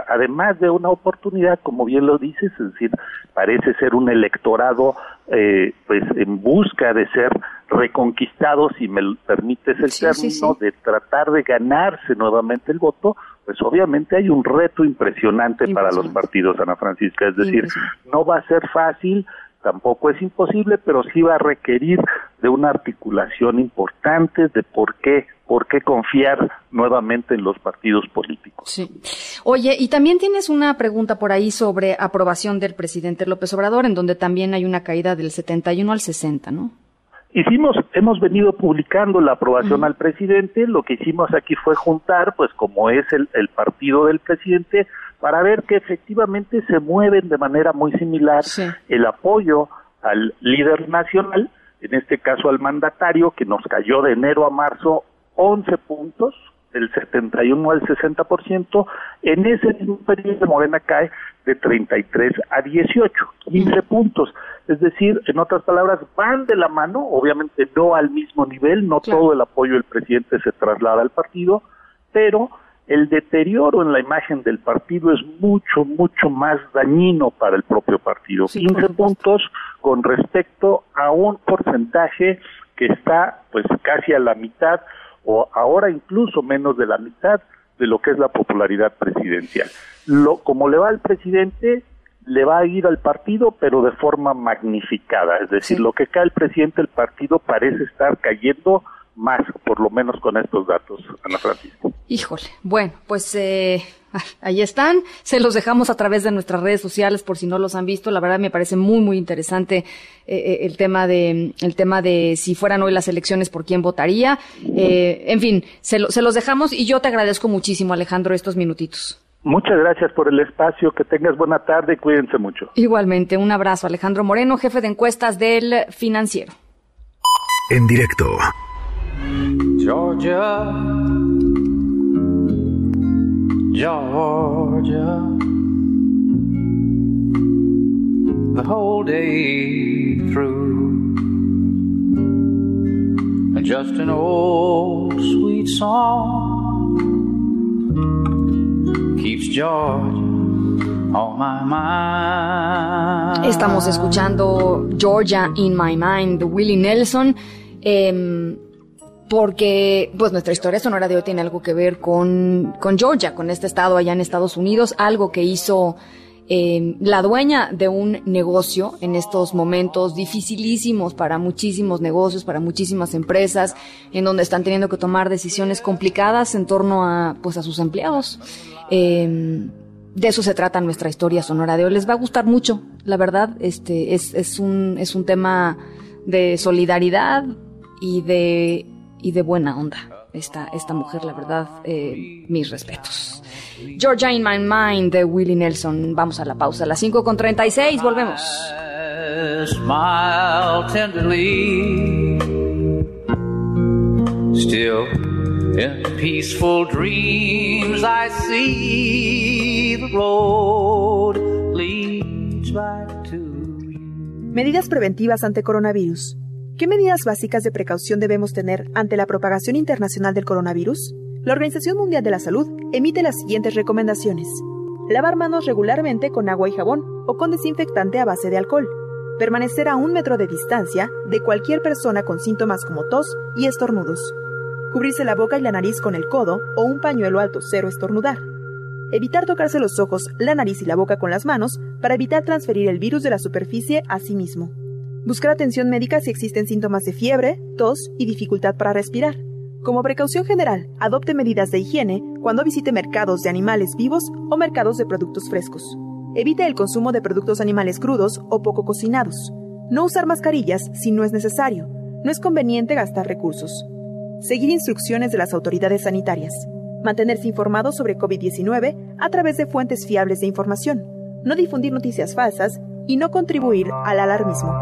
[SPEAKER 13] además de una oportunidad, como bien lo dices, es decir, parece ser un electorado eh, pues en busca de ser reconquistado, si me permites el término, de tratar de ganarse nuevamente el voto, pues obviamente hay un reto impresionante, para los partidos, Ana Francisca, es decir, no va a ser fácil, tampoco es imposible, pero sí va a requerir de una articulación importante de por qué por qué confiar nuevamente en los partidos políticos.
[SPEAKER 2] Sí. Oye, y también tienes una pregunta por ahí sobre aprobación del presidente López Obrador, en donde también hay una caída del 71 al 60, ¿no?
[SPEAKER 13] Hicimos, hemos venido publicando la aprobación al presidente, lo que hicimos aquí fue juntar, pues como es el, el partido del presidente, para ver que efectivamente se mueven de manera muy similar el apoyo al líder nacional, en este caso al mandatario, que nos cayó de enero a marzo 11 puntos, del 71 al 60%, en ese mismo periodo Morena cae de 33 a 18, 15 puntos. Es decir, en otras palabras, van de la mano, obviamente no al mismo nivel, no todo el apoyo del presidente se traslada al partido, pero el deterioro en la imagen del partido es mucho, mucho más dañino para el propio partido. 15 puntos con respecto a un porcentaje que está pues casi a la mitad o ahora incluso menos de la mitad de lo que es la popularidad presidencial. Lo, como le va al presidente, le va a ir al partido, pero de forma magnificada. Es decir, lo que cae el presidente, el partido parece estar cayendo más, por lo menos con estos datos, Ana Francisco.
[SPEAKER 2] Híjole, bueno, pues eh, ahí están, se los dejamos a través de nuestras redes sociales por si no los han visto. La verdad me parece muy muy interesante eh, eh, el tema de el tema de si fueran hoy las elecciones por quién votaría. en fin, se, se los dejamos y yo te agradezco muchísimo, Alejandro, estos minutitos.
[SPEAKER 13] Muchas gracias por el espacio, que tengas buena tarde y cuídense mucho.
[SPEAKER 2] Igualmente, un abrazo, Alejandro Moreno, jefe de encuestas del Financiero.
[SPEAKER 3] En directo.
[SPEAKER 14] Georgia, Georgia, the whole day through. Just an old sweet song keeps Georgia.
[SPEAKER 2] Estamos escuchando Georgia in My Mind de Willie Nelson. Eh, porque pues nuestra historia sonora de hoy tiene algo que ver con, con Georgia, con este estado allá en Estados Unidos, algo que hizo eh, la dueña de un negocio en estos momentos dificilísimos para muchísimos negocios, para muchísimas empresas, en donde están teniendo que tomar decisiones complicadas en torno a pues a sus empleados. Eh, de eso se trata nuestra historia sonora de hoy. Les va a gustar mucho, la verdad. Este es, es un es un tema de solidaridad y de y de buena onda. Esta, esta mujer, la verdad, eh, mis respetos. Georgia in My Mind de Willie Nelson. Vamos a la pausa. A las 5 con 36, volvemos.
[SPEAKER 14] Smile tenderly. Still in peaceful dreams I see the road leads back to
[SPEAKER 15] Medidas preventivas ante coronavirus. ¿Qué medidas básicas de precaución debemos tener ante la propagación internacional del coronavirus? La Organización Mundial de la Salud emite las siguientes recomendaciones. Lavar manos regularmente con agua y jabón o con desinfectante a base de alcohol. Permanecer a un metro de distancia de cualquier persona con síntomas como tos y estornudos. Cubrirse la boca y la nariz con el codo o un pañuelo alto cero estornudar. Evitar tocarse los ojos, la nariz y la boca con las manos para evitar transferir el virus de la superficie a sí mismo. Buscar atención médica si existen síntomas de fiebre, tos y dificultad para respirar. Como precaución general, adopte medidas de higiene cuando visite mercados de animales vivos o mercados de productos frescos. Evite el consumo de productos animales crudos o poco cocinados. No usar mascarillas si no es necesario. No es conveniente gastar recursos. Seguir instrucciones de las autoridades sanitarias. Mantenerse informado sobre COVID-19 a través de fuentes fiables de información. No difundir noticias falsas y no contribuir al alarmismo.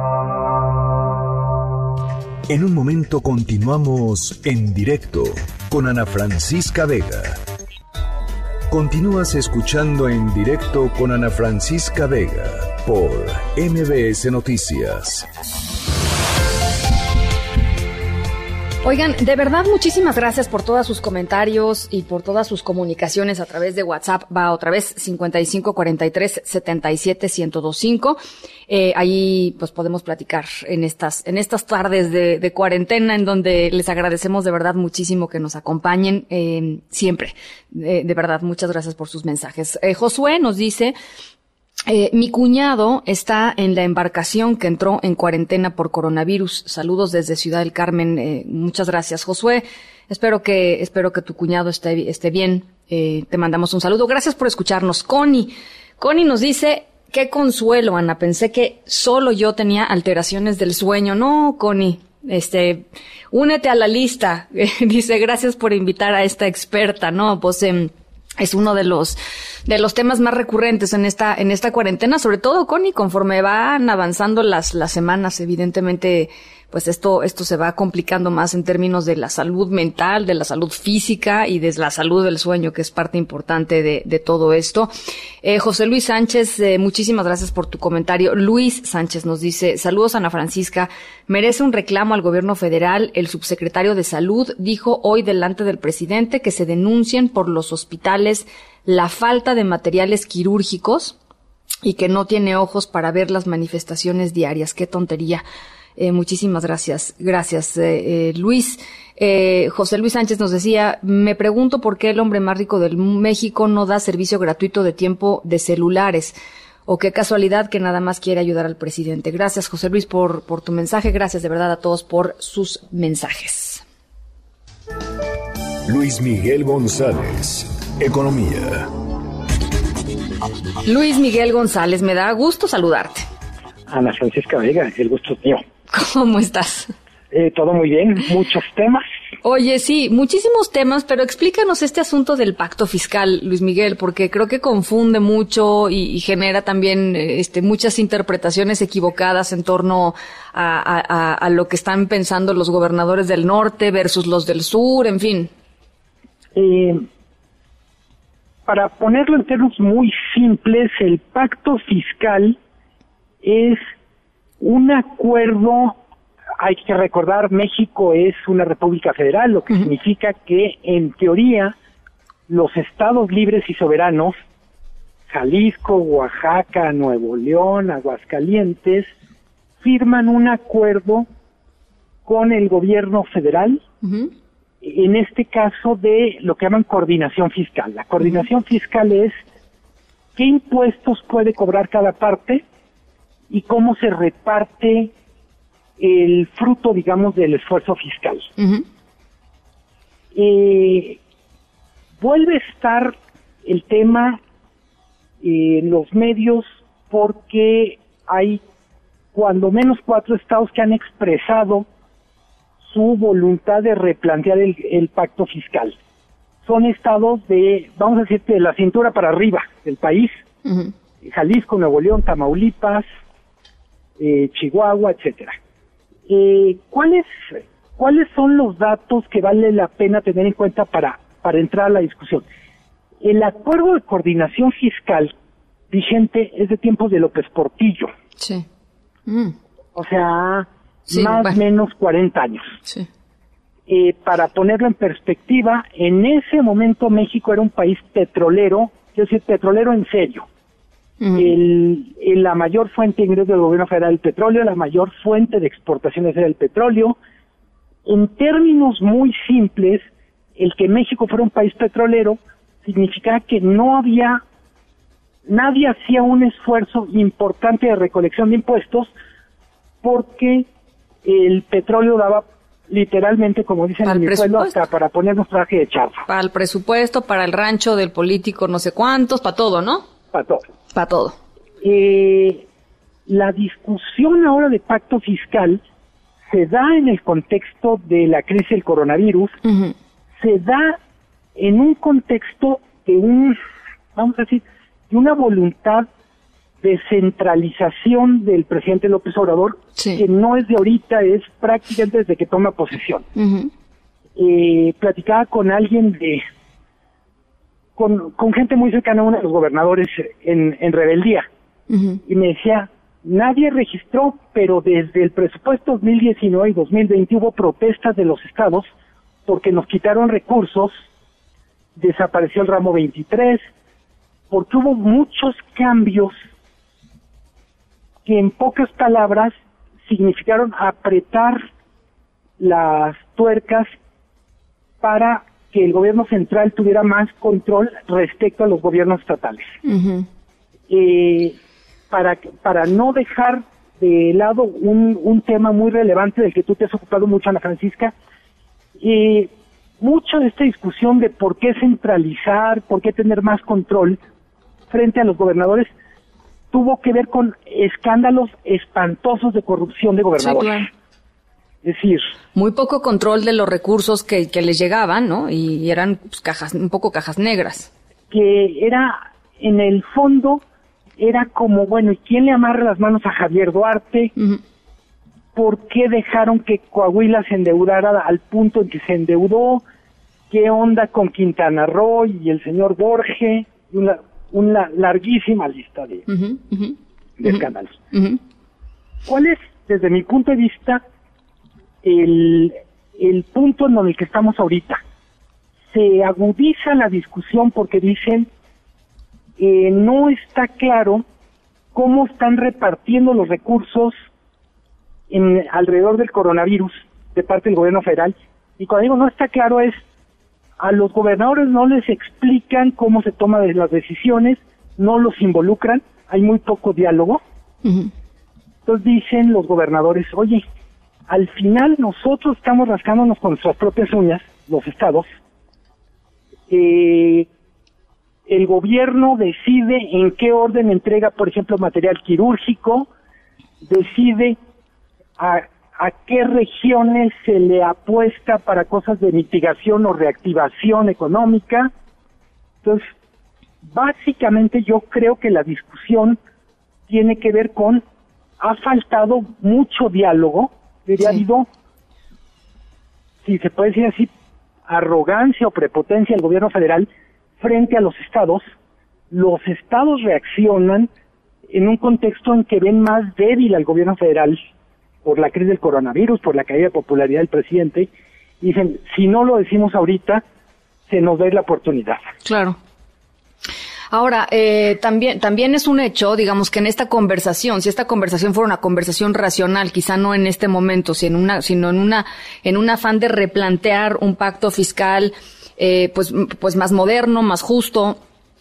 [SPEAKER 1] En un momento continuamos en directo con Ana Francisca Vega. Continúas escuchando en directo con Ana Francisca Vega por MBS Noticias.
[SPEAKER 2] Oigan, de verdad muchísimas gracias por todos sus comentarios y por todas sus comunicaciones a través de WhatsApp. Va otra vez 55 43 77 1025. Eh, ahí pues podemos platicar en estas en estas tardes de, de, cuarentena en donde les agradecemos de verdad muchísimo que nos acompañen eh, siempre. Eh, de verdad muchas gracias por sus mensajes. Eh, Josué nos dice eh, mi cuñado está en la embarcación que entró en cuarentena por coronavirus. Saludos desde Ciudad del Carmen. Eh, muchas gracias, Josué. Espero que, espero que tu cuñado esté, esté bien. Eh, te mandamos un saludo. Gracias por escucharnos. Connie. Connie nos dice, qué consuelo, Ana. Pensé que solo yo tenía alteraciones del sueño. No, Connie. Este, únete a la lista. (laughs) dice, gracias por invitar a esta experta. No, pues, eh, es uno de los de los temas más recurrentes en esta en esta cuarentena, sobre todo Connie, conforme van avanzando las las semanas, evidentemente pues esto esto se va complicando más en términos de la salud mental, de la salud física y de la salud del sueño, que es parte importante de, de todo esto. Eh, José Luis Sánchez, eh, muchísimas gracias por tu comentario. Luis Sánchez nos dice, saludos Ana Francisca, merece un reclamo al gobierno federal. El subsecretario de Salud dijo hoy delante del presidente que se denuncien por los hospitales la falta de materiales quirúrgicos y que no tiene ojos para ver las manifestaciones diarias. Qué tontería. Eh, muchísimas gracias. Gracias, eh, eh, Luis. José Luis Sánchez nos decía, me pregunto por qué el hombre más rico del México no da servicio gratuito de tiempo de celulares. O qué casualidad que nada más quiere ayudar al presidente. Gracias, José Luis, por, por tu mensaje. Gracias de verdad a todos por sus mensajes.
[SPEAKER 1] Luis Miguel González, Economía.
[SPEAKER 2] Luis Miguel González, me da gusto saludarte.
[SPEAKER 16] Ana Francisca Vega, el gusto es mío.
[SPEAKER 2] ¿Cómo estás?
[SPEAKER 16] Eh, todo muy bien, muchos temas.
[SPEAKER 2] Oye, sí, muchísimos temas, pero explícanos este asunto del pacto fiscal, Luis Miguel, porque creo que confunde mucho y, y genera también este, muchas interpretaciones equivocadas en torno a, a, a, lo que están pensando los gobernadores del norte versus los del sur, en fin.
[SPEAKER 16] Eh, para ponerlo en términos muy simples, el pacto fiscal es un acuerdo, hay que recordar, México es una república federal, lo que significa que en teoría los estados libres y soberanos, Jalisco, Oaxaca, Nuevo León, Aguascalientes, firman un acuerdo con el gobierno federal, en este caso de lo que llaman coordinación fiscal. La coordinación fiscal es qué impuestos puede cobrar cada parte y cómo se reparte el fruto, digamos, del esfuerzo fiscal. Eh, vuelve a estar el tema en los medios porque hay cuando menos cuatro estados que han expresado su voluntad de replantear el, pacto fiscal. Son estados de, vamos a decir, de la cintura para arriba del país, Jalisco, Nuevo León, Tamaulipas, eh, Chihuahua, etcétera. Eh, ¿cuáles, ¿Cuáles son los datos que vale la pena tener en cuenta para, para entrar a la discusión? El acuerdo de coordinación fiscal vigente es de tiempos de López Portillo.
[SPEAKER 2] Sí.
[SPEAKER 16] O sea, más o menos 40 años.
[SPEAKER 2] Sí.
[SPEAKER 16] Eh, para ponerlo en perspectiva, en ese momento México era un país petrolero, quiero decir, petrolero en serio. El, la mayor fuente de ingresos del gobierno federal era el petróleo, la mayor fuente de exportaciones era el petróleo. En términos muy simples, el que México fuera un país petrolero significaba que no había, nadie hacía un esfuerzo importante de recolección de impuestos porque el petróleo daba literalmente, como dicen en mi pueblo, hasta para ponernos traje de charla.
[SPEAKER 2] Para el presupuesto, para el rancho del político no sé cuántos, para todo, ¿no?
[SPEAKER 16] Para todo.
[SPEAKER 2] Para todo.
[SPEAKER 16] Eh, la discusión ahora de pacto fiscal se da en el contexto de la crisis del coronavirus, se da en un contexto de un, vamos a decir, de una voluntad descentralización del presidente López Obrador, que no es de ahorita, es prácticamente desde que toma posesión. eh, platicaba con alguien de, con, con, gente muy cercana a uno de los gobernadores en, en rebeldía, y me decía, nadie registró, pero desde el presupuesto 2019 y 2020 hubo protestas de los estados porque nos quitaron recursos, desapareció el ramo 23, porque hubo muchos cambios que en pocas palabras significaron apretar las tuercas para que el gobierno central tuviera más control respecto a los gobiernos estatales. eh, para, para no dejar de lado un, un tema muy relevante del que tú te has ocupado mucho, Ana Francisca, eh, mucho de esta discusión de por qué centralizar, por qué tener más control frente a los gobernadores, tuvo que ver con escándalos espantosos de corrupción de gobernadores. Es decir,
[SPEAKER 2] muy poco control de los recursos que, que les llegaban, ¿no? Y, eran pues, cajas, un poco cajas negras.
[SPEAKER 16] Que era, en el fondo, era como, bueno, ¿y quién le amarra las manos a Javier Duarte? ¿Por qué dejaron que Coahuila se endeudara al punto en que se endeudó? ¿Qué onda con Quintana Roo y el señor Borge? Una, una larguísima lista de, de escándalos. ¿Cuál es, desde mi punto de vista, el, el punto en el que estamos ahorita? Se agudiza la discusión porque dicen que no está claro cómo están repartiendo los recursos en, alrededor del coronavirus de parte del gobierno federal. Y cuando digo no está claro es a los gobernadores no les explican cómo se toman las decisiones, no los involucran, hay muy poco diálogo. Entonces dicen los gobernadores, oye, al final nosotros estamos rascándonos con nuestras propias uñas, los estados, eh, el gobierno decide en qué orden entrega, por ejemplo, material quirúrgico, decide a a qué regiones se le apuesta para cosas de mitigación o reactivación económica. Entonces, básicamente yo creo que la discusión tiene que ver con, ha faltado mucho diálogo, ha habido, si se puede decir así, arrogancia o prepotencia del gobierno federal frente a los estados. Los estados reaccionan, en un contexto en que ven más débil al gobierno federal por la crisis del coronavirus, por la caída de popularidad del presidente, y dicen, si no lo decimos ahorita, se nos da la oportunidad.
[SPEAKER 2] Claro. Ahora, eh, también, también es un hecho, digamos, que en esta conversación, si esta conversación fuera una conversación racional, quizá no en este momento, sino en una, sino en una, en un afán de replantear un pacto fiscal, eh, pues, pues más moderno, más justo,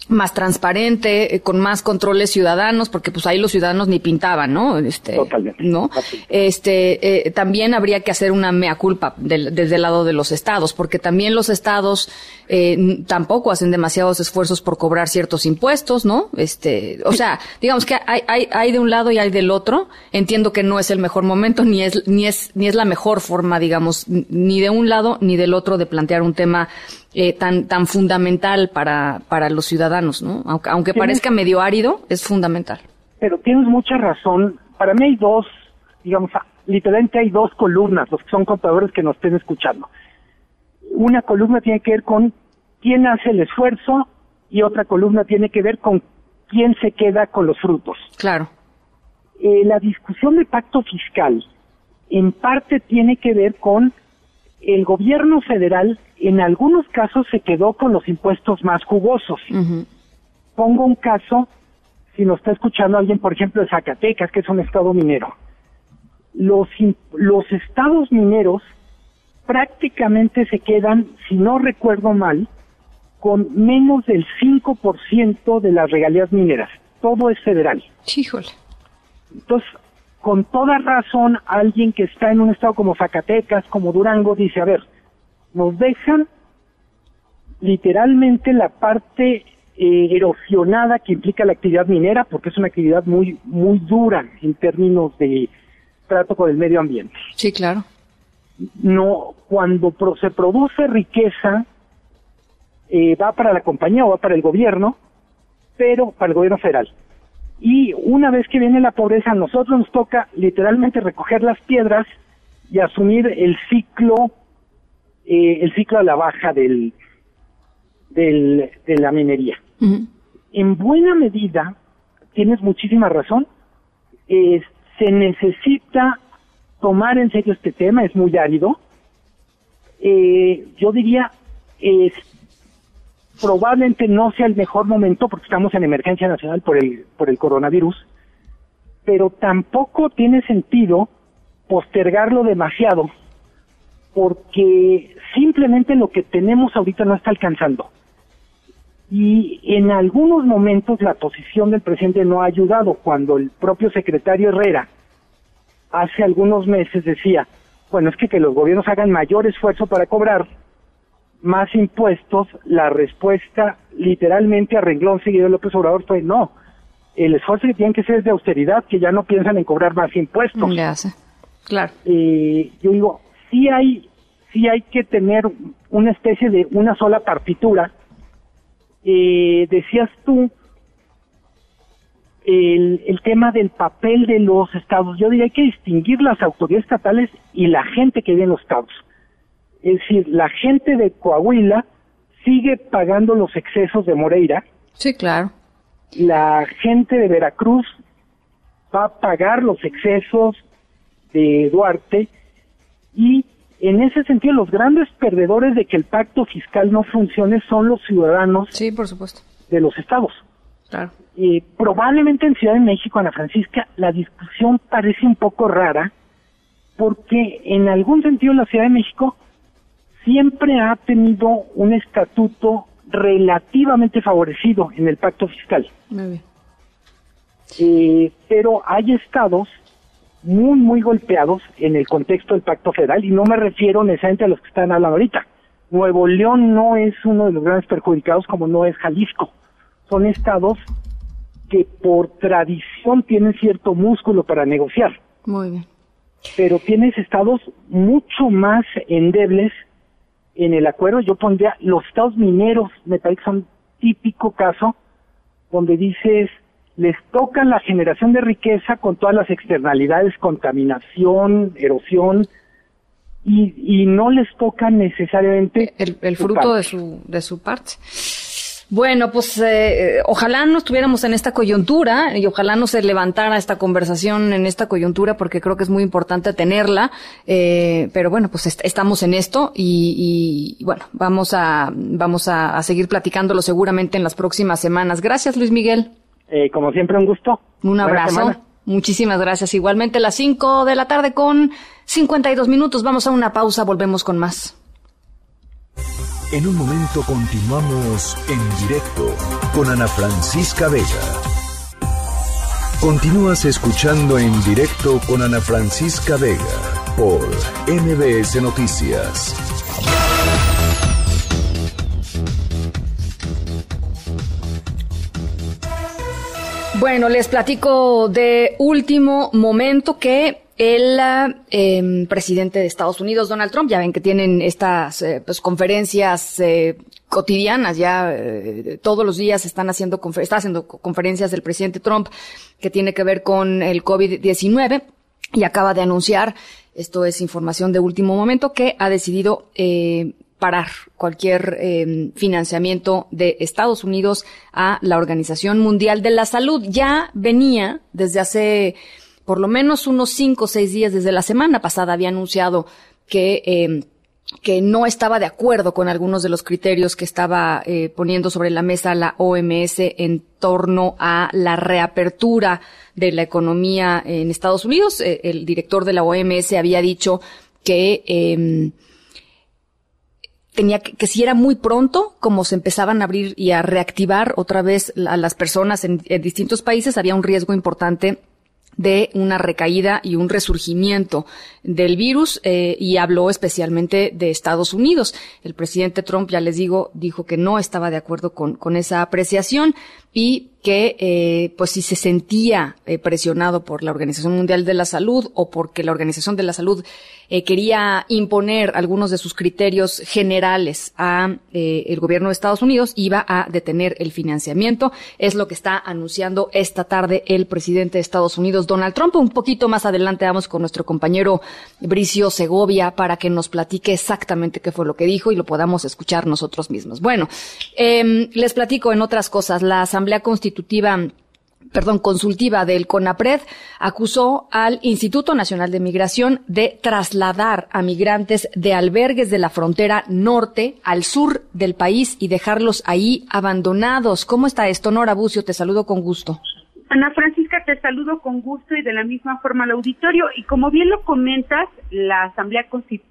[SPEAKER 2] más transparente, eh, con más controles ciudadanos, porque pues ahí los ciudadanos ni pintaban, ¿no? Este,
[SPEAKER 16] Totalmente.
[SPEAKER 2] ¿no? Este, eh, también habría que hacer una mea culpa del- desde el lado de los estados, porque también los estados eh, tampoco hacen demasiados esfuerzos por cobrar ciertos impuestos, ¿no? Este, o sea, digamos que hay, hay, hay de un lado y hay del otro. Entiendo que no es el mejor momento, ni es, ni es, ni es la mejor forma, digamos, ni de un lado ni del otro de plantear un tema eh, tan, tan fundamental para, para los ciudadanos, ¿no? Aunque, aunque parezca medio árido, es fundamental.
[SPEAKER 16] Pero tienes mucha razón. Para mí hay dos, digamos, literalmente hay dos columnas, los que son contadores que nos estén escuchando. Una columna tiene que ver con quién hace el esfuerzo y otra columna tiene que ver con quién se queda con los frutos.
[SPEAKER 2] Claro.
[SPEAKER 16] Eh, la discusión del pacto fiscal en parte tiene que ver con el gobierno federal en algunos casos se quedó con los impuestos más jugosos. Pongo un caso, si nos está escuchando alguien, por ejemplo, de Zacatecas, que es un estado minero. Los, los estados mineros prácticamente se quedan, si no recuerdo mal, con menos del 5% de las regalías mineras. Todo es federal.
[SPEAKER 2] Híjole.
[SPEAKER 16] Entonces, con toda razón, alguien que está en un estado como Zacatecas, como Durango, dice, a ver, nos dejan literalmente la parte eh, erosionada que implica la actividad minera, porque es una actividad muy, muy dura en términos de trato con el medio ambiente.
[SPEAKER 2] Sí, claro.
[SPEAKER 16] No, cuando pro- se produce riqueza, eh, va para la compañía o va para el gobierno, pero para el gobierno federal. Y una vez que viene la pobreza, a nosotros nos toca literalmente recoger las piedras y asumir el ciclo, eh, el ciclo a la baja del, del, de la minería. En buena medida, tienes muchísima razón, eh, se necesita tomar en serio este tema, es muy árido. Eh, yo diría, es probablemente no sea el mejor momento porque estamos en emergencia nacional por el, por el coronavirus, pero tampoco tiene sentido postergarlo demasiado porque simplemente lo que tenemos ahorita no está alcanzando. Y en algunos momentos la posición del presidente no ha ayudado. Cuando el propio secretario Herrera hace algunos meses decía, bueno, es que que los gobiernos hagan mayor esfuerzo para cobrar más impuestos, la respuesta literalmente a renglón seguido de López Obrador fue no. El esfuerzo que tienen que hacer es de austeridad, que ya no piensan en cobrar más impuestos.
[SPEAKER 2] Ya sé. Claro.
[SPEAKER 16] Eh, yo digo, sí hay, sí hay que tener una especie de una sola partitura. Eh, decías tú el, el tema del papel de los estados. Yo diría que hay que distinguir las autoridades estatales y la gente que vive en los estados. Es decir, la gente de Coahuila sigue pagando los excesos de Moreira.
[SPEAKER 2] Sí, claro.
[SPEAKER 16] La gente de Veracruz va a pagar los excesos de Duarte y en ese sentido los grandes perdedores de que el pacto fiscal no funcione son los ciudadanos
[SPEAKER 2] sí, por supuesto.
[SPEAKER 16] de los estados.
[SPEAKER 2] Claro.
[SPEAKER 16] Eh, probablemente en Ciudad de México, Ana Francisca, la discusión parece un poco rara porque en algún sentido la Ciudad de México siempre ha tenido un estatuto relativamente favorecido en el pacto fiscal.
[SPEAKER 2] Muy bien.
[SPEAKER 16] Eh, pero hay estados muy, muy golpeados en el contexto del pacto federal y no me refiero necesariamente a los que están hablando ahorita. Nuevo León no es uno de los grandes perjudicados como no es Jalisco. Son estados que por tradición tienen cierto músculo para negociar,
[SPEAKER 2] Muy bien.
[SPEAKER 16] pero tienes estados mucho más endebles en el acuerdo. Yo pondría los estados mineros, me parece que son típico caso donde dices les toca la generación de riqueza con todas las externalidades, contaminación, erosión, y, y no les toca necesariamente
[SPEAKER 2] El, fruto de su, de su parte. Bueno, pues eh, ojalá no estuviéramos en esta coyuntura y ojalá no se levantara esta conversación en esta coyuntura porque creo que es muy importante tenerla. Eh, pero bueno, pues est estamos en esto y, y, bueno, vamos a vamos a, a, seguir platicándolo seguramente en las próximas semanas. Gracias, Luis Miguel.
[SPEAKER 16] Eh, como siempre, un gusto.
[SPEAKER 2] Un abrazo. Muchísimas gracias. Igualmente, las 5 de la tarde con 52 minutos. Vamos a una pausa, volvemos con más.
[SPEAKER 1] En un momento continuamos en directo con Ana Francisca Vega. Continúas escuchando en directo con Ana Francisca Vega por MBS Noticias.
[SPEAKER 2] Bueno, les platico de último momento que el eh, presidente de Estados Unidos, Donald Trump, ya ven que tienen estas eh, pues, conferencias eh, cotidianas, ya todos los días están haciendo, está haciendo conferencias del presidente Trump que tiene que ver con el COVID-19 y acaba de anunciar, esto es información de último momento, que ha decidido parar cualquier eh, financiamiento de Estados Unidos a la Organización Mundial de la Salud. Ya venía desde hace por lo menos unos cinco o seis días desde la semana pasada había anunciado que eh, que no estaba de acuerdo con algunos de los criterios que estaba eh, poniendo sobre la mesa la OMS en torno a la reapertura de la economía en Estados Unidos. Eh, el director de la OMS había dicho que eh, tenía que, que, si era muy pronto, como se empezaban a abrir y a reactivar otra vez a las personas en distintos países, había un riesgo importante de una recaída y un resurgimiento del virus eh, y habló especialmente de Estados Unidos. El presidente Trump, ya les digo, dijo que no estaba de acuerdo con, con esa apreciación y que eh, pues si se sentía eh, presionado por la Organización Mundial de la Salud o porque la Organización de la Salud eh, quería imponer algunos de sus criterios generales a eh, el gobierno de Estados Unidos iba a detener el financiamiento. Es lo que está anunciando esta tarde el presidente de Estados Unidos Donald Trump. Un poquito más adelante vamos con nuestro compañero Bricio Segovia para que nos platique exactamente qué fue lo que dijo y lo podamos escuchar nosotros mismos. Bueno eh, les platico en otras cosas. La Asamblea Constitucional perdón, consultiva del CONAPRED acusó al Instituto Nacional de Migración de trasladar a migrantes de albergues de la frontera norte al sur del país y dejarlos ahí abandonados. ¿Cómo está esto, Nora Bucio? Te saludo con gusto.
[SPEAKER 17] Ana Francisca, te saludo con gusto y de la misma forma al auditorio. Y como bien lo comentas, la Asamblea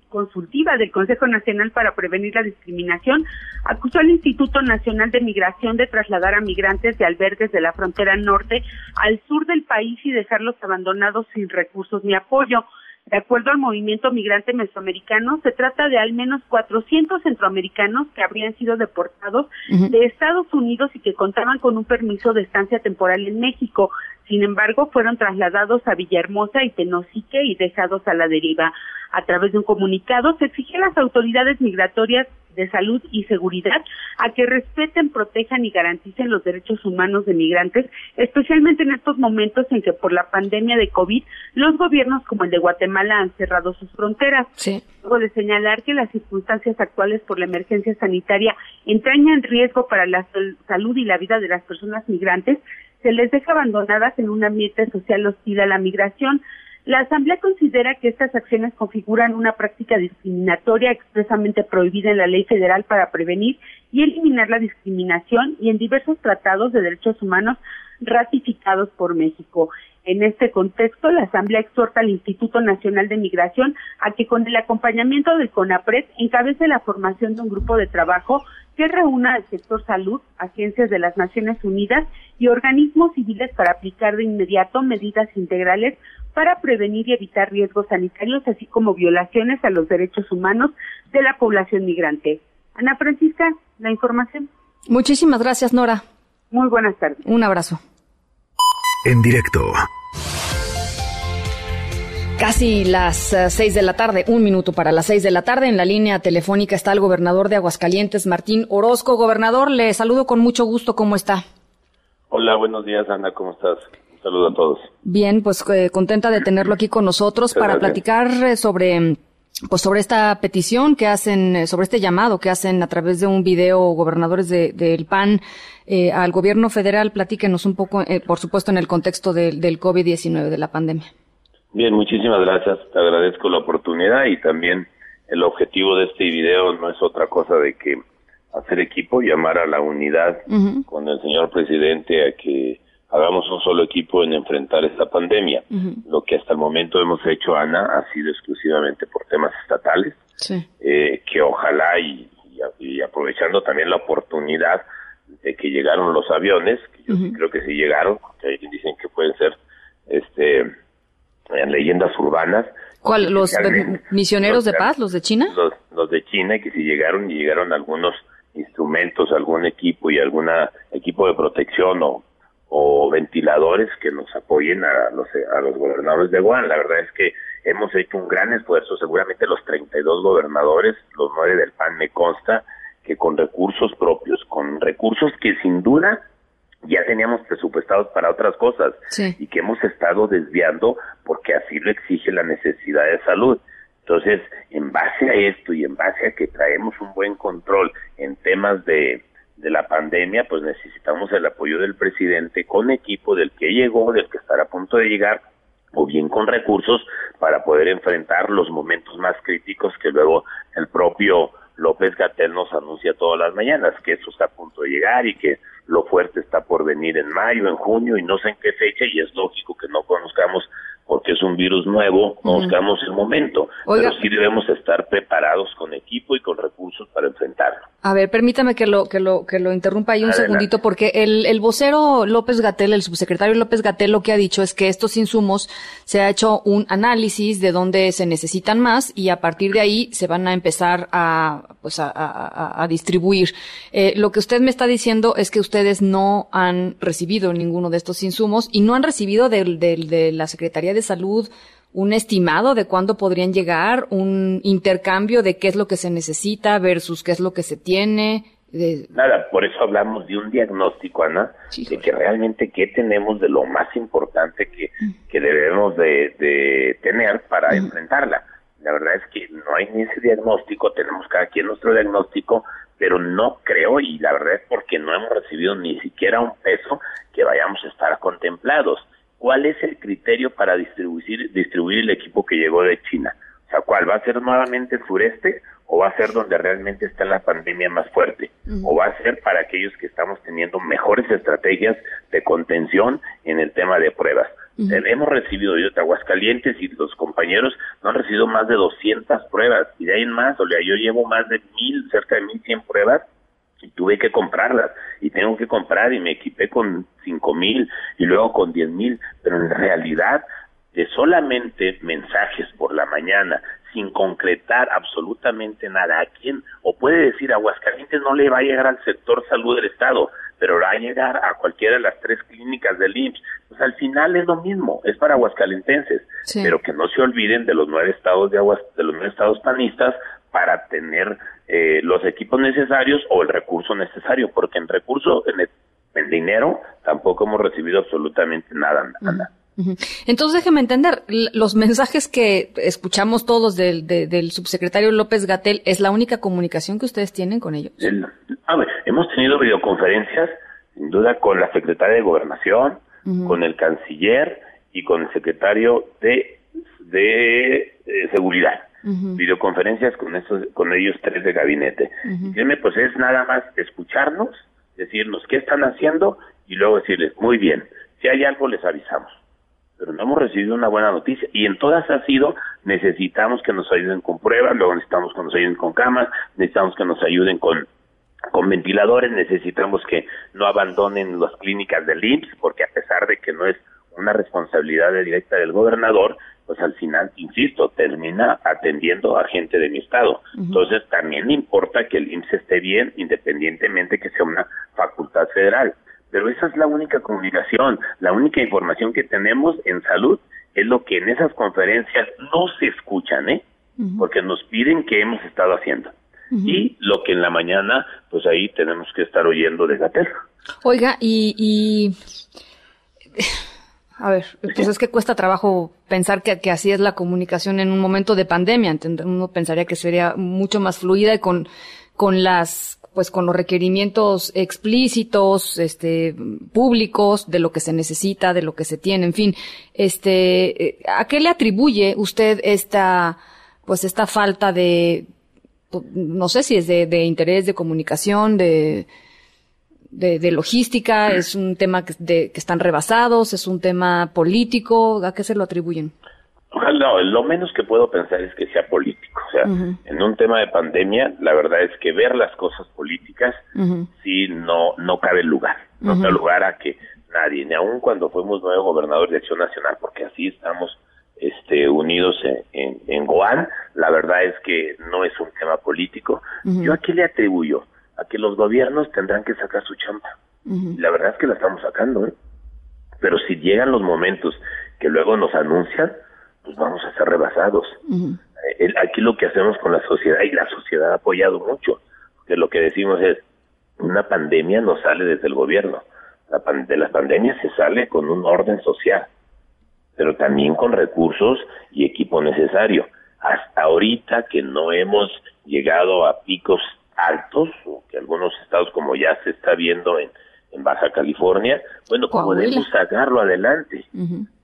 [SPEAKER 17] Consultiva del Consejo Nacional para Prevenir la Discriminación acusó al Instituto Nacional de Migración de trasladar a migrantes de albergues de la frontera norte al sur del país y dejarlos abandonados sin recursos ni apoyo. De acuerdo al movimiento migrante mesoamericano, se trata de al menos 400 centroamericanos que habrían sido deportados uh -huh. de Estados Unidos y que contaban con un permiso de estancia temporal en México. Sin embargo, fueron trasladados a Villahermosa y Tenosique y dejados a la deriva. A través de un comunicado, se exige a las autoridades migratorias de salud y seguridad a que respeten, protejan y garanticen los derechos humanos de migrantes, especialmente en estos momentos en que por la pandemia de COVID los gobiernos como el de Guatemala han cerrado sus fronteras.
[SPEAKER 2] Sí.
[SPEAKER 17] Luego de señalar que las circunstancias actuales por la emergencia sanitaria entrañan riesgo para la salud y la vida de las personas migrantes, se les deja abandonadas en un ambiente social hostil a la migración. La Asamblea considera que estas acciones configuran una práctica discriminatoria expresamente prohibida en la ley federal para prevenir y eliminar la discriminación y en diversos tratados de derechos humanos ratificados por México. En este contexto, la Asamblea exhorta al Instituto Nacional de Migración a que con el acompañamiento del CONAPRED encabece la formación de un grupo de trabajo que reúna al sector salud, agencias de las Naciones Unidas y organismos civiles para aplicar de inmediato medidas integrales para prevenir y evitar riesgos sanitarios, así como violaciones a los derechos humanos de la población migrante. Ana Francisca, la información.
[SPEAKER 2] Muchísimas gracias, Nora.
[SPEAKER 17] Muy buenas tardes.
[SPEAKER 2] Un abrazo.
[SPEAKER 1] En directo.
[SPEAKER 2] Casi las uh, seis de la tarde, un minuto para las seis de la tarde. En la línea telefónica está el gobernador de Aguascalientes, Martín Orozco. Gobernador, le saludo con mucho gusto. ¿Cómo está?
[SPEAKER 18] Hola, buenos días, Ana. ¿Cómo estás? Un saludo a todos.
[SPEAKER 2] Bien, pues eh, contenta de tenerlo aquí con nosotros para platicar eh, sobre pues sobre esta petición que hacen, eh, sobre este llamado que hacen a través de un video gobernadores del de, PAN eh, al gobierno federal. Platíquenos un poco, eh, por supuesto, en el contexto del COVID-19, de la pandemia.
[SPEAKER 18] Bien, muchísimas gracias. Te agradezco la oportunidad y también el objetivo de este video no es otra cosa de que hacer equipo, llamar a la unidad con el señor presidente a que hagamos un solo equipo en enfrentar esta pandemia. Lo que hasta el momento hemos hecho, Ana, ha sido exclusivamente por temas estatales, eh, que ojalá y, aprovechando también la oportunidad de que llegaron los aviones, que yo creo que sí llegaron, que dicen que pueden ser este en leyendas urbanas.
[SPEAKER 2] ¿Cuál? ¿Los misioneros de paz, los de China?
[SPEAKER 18] Los, los de China, que sí llegaron y llegaron algunos instrumentos, algún equipo y algún equipo de protección o o ventiladores que nos apoyen a los, a los gobernadores de Guam. La verdad es que hemos hecho un gran esfuerzo, seguramente los 32 gobernadores, los nueve del PAN me consta, que con recursos propios, con recursos que sin duda ya teníamos presupuestados para otras cosas y que hemos estado desviando porque así lo exige la necesidad de salud. Entonces, en base a esto y en base a que traemos un buen control en temas de, de la pandemia, pues necesitamos el apoyo del presidente con equipo del que llegó, del que estará a punto de llegar, o bien con recursos para poder enfrentar los momentos más críticos que luego el propio López Gatel nos anuncia todas las mañanas, que eso está a punto de llegar y que lo fuerte está por venir en mayo, en junio y no sé en qué fecha y es lógico que no conozcamos porque es un virus nuevo, no buscamos el momento, pero sí debemos estar preparados con equipo y con recursos para enfrentarlo.
[SPEAKER 2] A ver, permítame que lo que lo que lo interrumpa ahí un segundito porque el, el vocero López Gatel, el subsecretario López Gatel lo que ha dicho es que estos insumos se ha hecho un análisis de dónde se necesitan más y a partir de ahí se van a empezar a pues a, a, a distribuir. Eh, lo que usted me está diciendo es que ustedes no han recibido ninguno de estos insumos y no han recibido del de la Secretaría de Salud un estimado de cuándo podrían llegar, un intercambio de qué es lo que se necesita versus qué es lo que se tiene.
[SPEAKER 18] Nada, por eso hablamos de un diagnóstico, Ana, de que realmente qué tenemos de lo más importante que, mm. que debemos de, tener para mm. enfrentarla. La verdad es que no hay ni ese diagnóstico, tenemos cada quien nuestro diagnóstico, pero no creo, y la verdad es porque no hemos recibido ni siquiera un peso que vayamos a estar contemplados cuál es el criterio para distribuir, distribuir el equipo que llegó de China. O sea, ¿cuál va a ser nuevamente el sureste o va a ser donde realmente está la pandemia más fuerte? ¿O va a ser para aquellos que estamos teniendo mejores estrategias de contención en el tema de pruebas? Hemos recibido yo de Aguascalientes y los compañeros no han recibido más de 200 pruebas y de ahí en más, o sea, yo llevo más de mil, cerca de 1100 pruebas y tuve que comprarlas y tengo que comprar y me equipé con cinco mil y luego con diez mil, pero en realidad de solamente mensajes por la mañana sin concretar absolutamente nada a quién o puede decir Aguascalientes no le va a llegar al sector salud del estado pero va a llegar a cualquiera de las tres clínicas del IMSS pues al final es lo mismo es para aguascalentenses. Pero que no se olviden de los nueve estados de aguas de los nueve estados panistas para tener eh, los equipos necesarios o el recurso necesario, porque en recurso, en, el, dinero, tampoco hemos recibido absolutamente nada.
[SPEAKER 2] Entonces déjeme entender, los mensajes que escuchamos todos del, del subsecretario López Gatel, ¿es la única comunicación que ustedes tienen con ellos?
[SPEAKER 18] a ver, hemos tenido videoconferencias, sin duda, con la secretaria de Gobernación, con el canciller y con el secretario de, de eh, Seguridad videoconferencias con esos, con ellos tres de gabinete. Uh pues es nada más escucharnos, decirnos qué están haciendo y luego decirles, muy bien, si hay algo les avisamos. Pero no hemos recibido una buena noticia y en todas ha sido, necesitamos que nos ayuden con pruebas, luego necesitamos que nos ayuden con camas, necesitamos que nos ayuden con con ventiladores, necesitamos que no abandonen las clínicas del IMSS, porque a pesar de que no es una responsabilidad directa del gobernador, pues al final, insisto, termina atendiendo a gente de mi estado. Entonces, también importa que el IMSS esté bien, independientemente que sea una facultad federal. Pero esa es la única comunicación, la única información que tenemos en salud es lo que en esas conferencias no se escuchan, ¿eh? Porque nos piden que hemos estado haciendo. Y lo que en la mañana, pues ahí tenemos que estar oyendo de Gatel.
[SPEAKER 2] Oiga, y, y A ver, pues es que cuesta trabajo pensar que, así es la comunicación en un momento de pandemia. Uno pensaría que sería mucho más fluida y con, con las, pues con los requerimientos explícitos, este, públicos de lo que se necesita, de lo que se tiene, en fin. Este, eh, ¿a qué le atribuye usted esta, pues esta falta de, no sé si es de, de interés, de comunicación, de, de, logística, es un tema que, de, que están rebasados, es un tema político, ¿a qué se lo atribuyen?
[SPEAKER 18] No, lo menos que puedo pensar es que sea político. O sea, en un tema de pandemia, la verdad es que ver las cosas políticas sí no no cabe lugar. No cabe lugar a que nadie, ni aun cuando fuimos nuevo gobernador de Acción Nacional, porque así estamos este, unidos en, en, en Goan, la verdad es que no es un tema político. ¿Yo a qué le atribuyo? A que los gobiernos tendrán que sacar su chamba. Y la verdad es que la estamos sacando, ¿eh? Pero si llegan los momentos que luego nos anuncian, pues vamos a ser rebasados. Eh, aquí lo que hacemos con la sociedad, y la sociedad ha apoyado mucho, que lo que decimos es, una pandemia no sale desde el gobierno, la de las pandemias se sale con un orden social, pero también con recursos y equipo necesario. Hasta ahorita que no hemos llegado a picos altos, o que algunos estados como ya se está viendo en, en Baja California, bueno, podemos sacarlo adelante.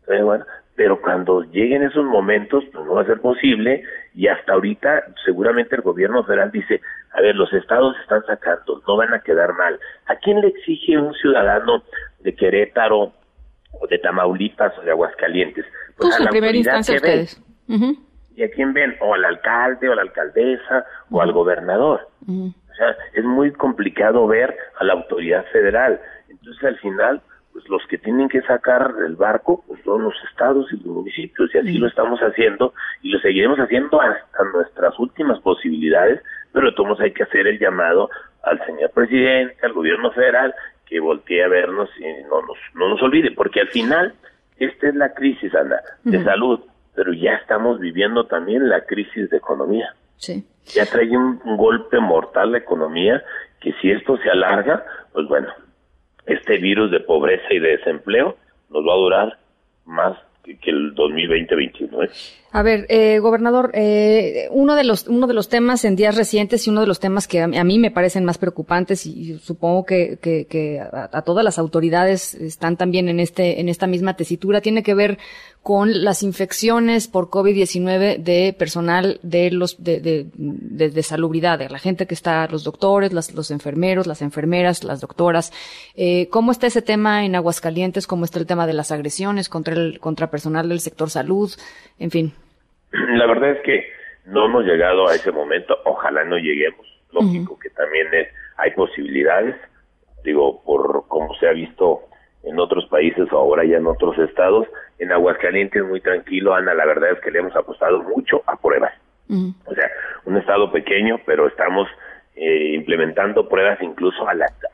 [SPEAKER 18] bueno, pero cuando lleguen esos momentos, pues no va a ser posible y hasta ahorita seguramente el gobierno federal dice, a ver, los estados están sacando, no van a quedar mal. ¿A quién le exige un ciudadano de Querétaro o de Tamaulipas o de Aguascalientes?
[SPEAKER 2] Pues, a la primera instancia ustedes.
[SPEAKER 18] ¿Y a quién ven? O al alcalde o a la alcaldesa o al gobernador. O sea, es muy complicado ver a la autoridad federal. Entonces al final pues los que tienen que sacar el barco pues son los estados y los municipios y así lo estamos haciendo y lo seguiremos haciendo hasta nuestras últimas posibilidades, pero todos hay que hacer el llamado al señor presidente, al gobierno federal, que voltee a vernos y no nos, no nos olvide, porque al final esta es la crisis, Ana, de salud, pero ya estamos viviendo también la crisis de economía.
[SPEAKER 2] Sí.
[SPEAKER 18] Ya trae un golpe mortal la economía que si esto se alarga, pues bueno, este virus de pobreza y de desempleo nos va a durar más que el 2020-2021.
[SPEAKER 2] A ver, eh, gobernador, eh, uno de los uno de los temas en días recientes y uno de los temas que a, mí me parecen más preocupantes y, supongo que, que, a, todas las autoridades están también en este en esta misma tesitura tiene que ver con las infecciones por COVID-19 de personal de los de, de, salubridad, de la gente que está, los doctores, los enfermeros, las enfermeras, las doctoras. Eh, ¿Cómo está ese tema en Aguascalientes? ¿Cómo está el tema de las agresiones contra el contra del sector salud? En fin.
[SPEAKER 18] La verdad es que no hemos llegado a ese momento, ojalá no lleguemos. Lógico que también hay posibilidades, digo, por cómo se ha visto en otros países o ahora ya en otros estados. En Aguascalientes muy tranquilo, Ana, la verdad es que le hemos apostado mucho a pruebas. O sea, un estado pequeño, pero estamos eh, implementando pruebas incluso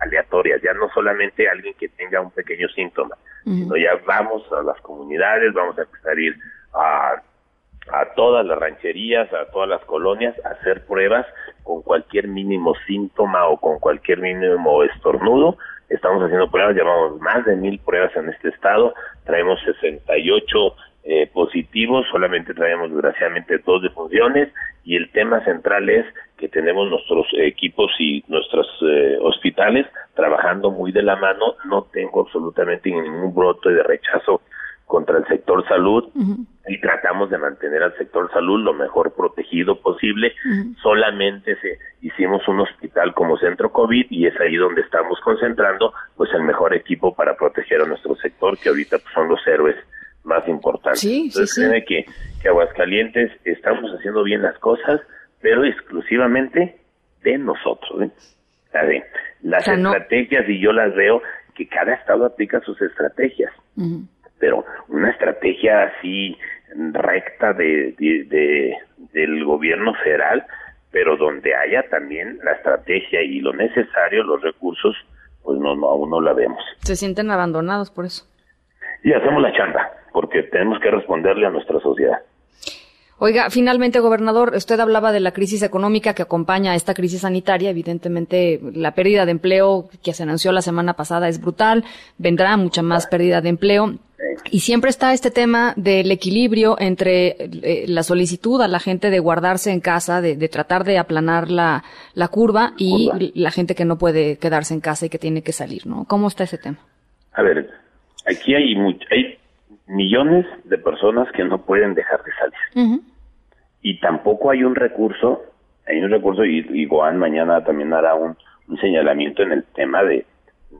[SPEAKER 18] aleatorias, ya no solamente alguien que tenga un pequeño síntoma, sino ya vamos a las comunidades, vamos a empezar a ir a a todas las rancherías, a todas las colonias, a hacer pruebas con cualquier mínimo síntoma o con cualquier mínimo estornudo. Estamos haciendo pruebas, llevamos más de mil pruebas en este estado, traemos 68 eh, positivos, solamente traemos desgraciadamente dos defunciones y el tema central es que tenemos nuestros equipos y nuestros eh, hospitales trabajando muy de la mano, no tengo absolutamente ningún brote de rechazo contra el sector salud. Y tratamos de mantener al sector salud lo mejor protegido posible. Solamente se hicimos un hospital como centro COVID y es ahí donde estamos concentrando pues el mejor equipo para proteger a nuestro sector que ahorita pues, son los héroes más importantes.
[SPEAKER 2] Sí,
[SPEAKER 18] Entonces, que, que Aguascalientes estamos haciendo bien las cosas, pero exclusivamente de nosotros. ¿eh? las estrategias, y yo las veo, que cada estado aplica sus estrategias pero una estrategia así recta de, del gobierno federal, pero donde haya también la estrategia y lo necesario, los recursos, pues no, no aún no la vemos.
[SPEAKER 2] Se sienten abandonados por eso.
[SPEAKER 18] Y hacemos la chamba, porque tenemos que responderle a nuestra sociedad.
[SPEAKER 2] Oiga, finalmente, gobernador, usted hablaba de la crisis económica que acompaña a esta crisis sanitaria. Evidentemente, la pérdida de empleo que se anunció la semana pasada es brutal. Vendrá mucha más pérdida de empleo. Y siempre está este tema del equilibrio entre eh, la solicitud a la gente de guardarse en casa, de, de tratar de aplanar la, la curva y
[SPEAKER 18] Curva.
[SPEAKER 2] la gente que no puede quedarse en casa y que tiene que salir, ¿no? ¿Cómo está ese tema?
[SPEAKER 18] A ver, aquí hay, hay millones de personas que no pueden dejar de salir. Y tampoco hay un recurso, hay un recurso, y, y Goan mañana también hará un, un señalamiento en el tema de,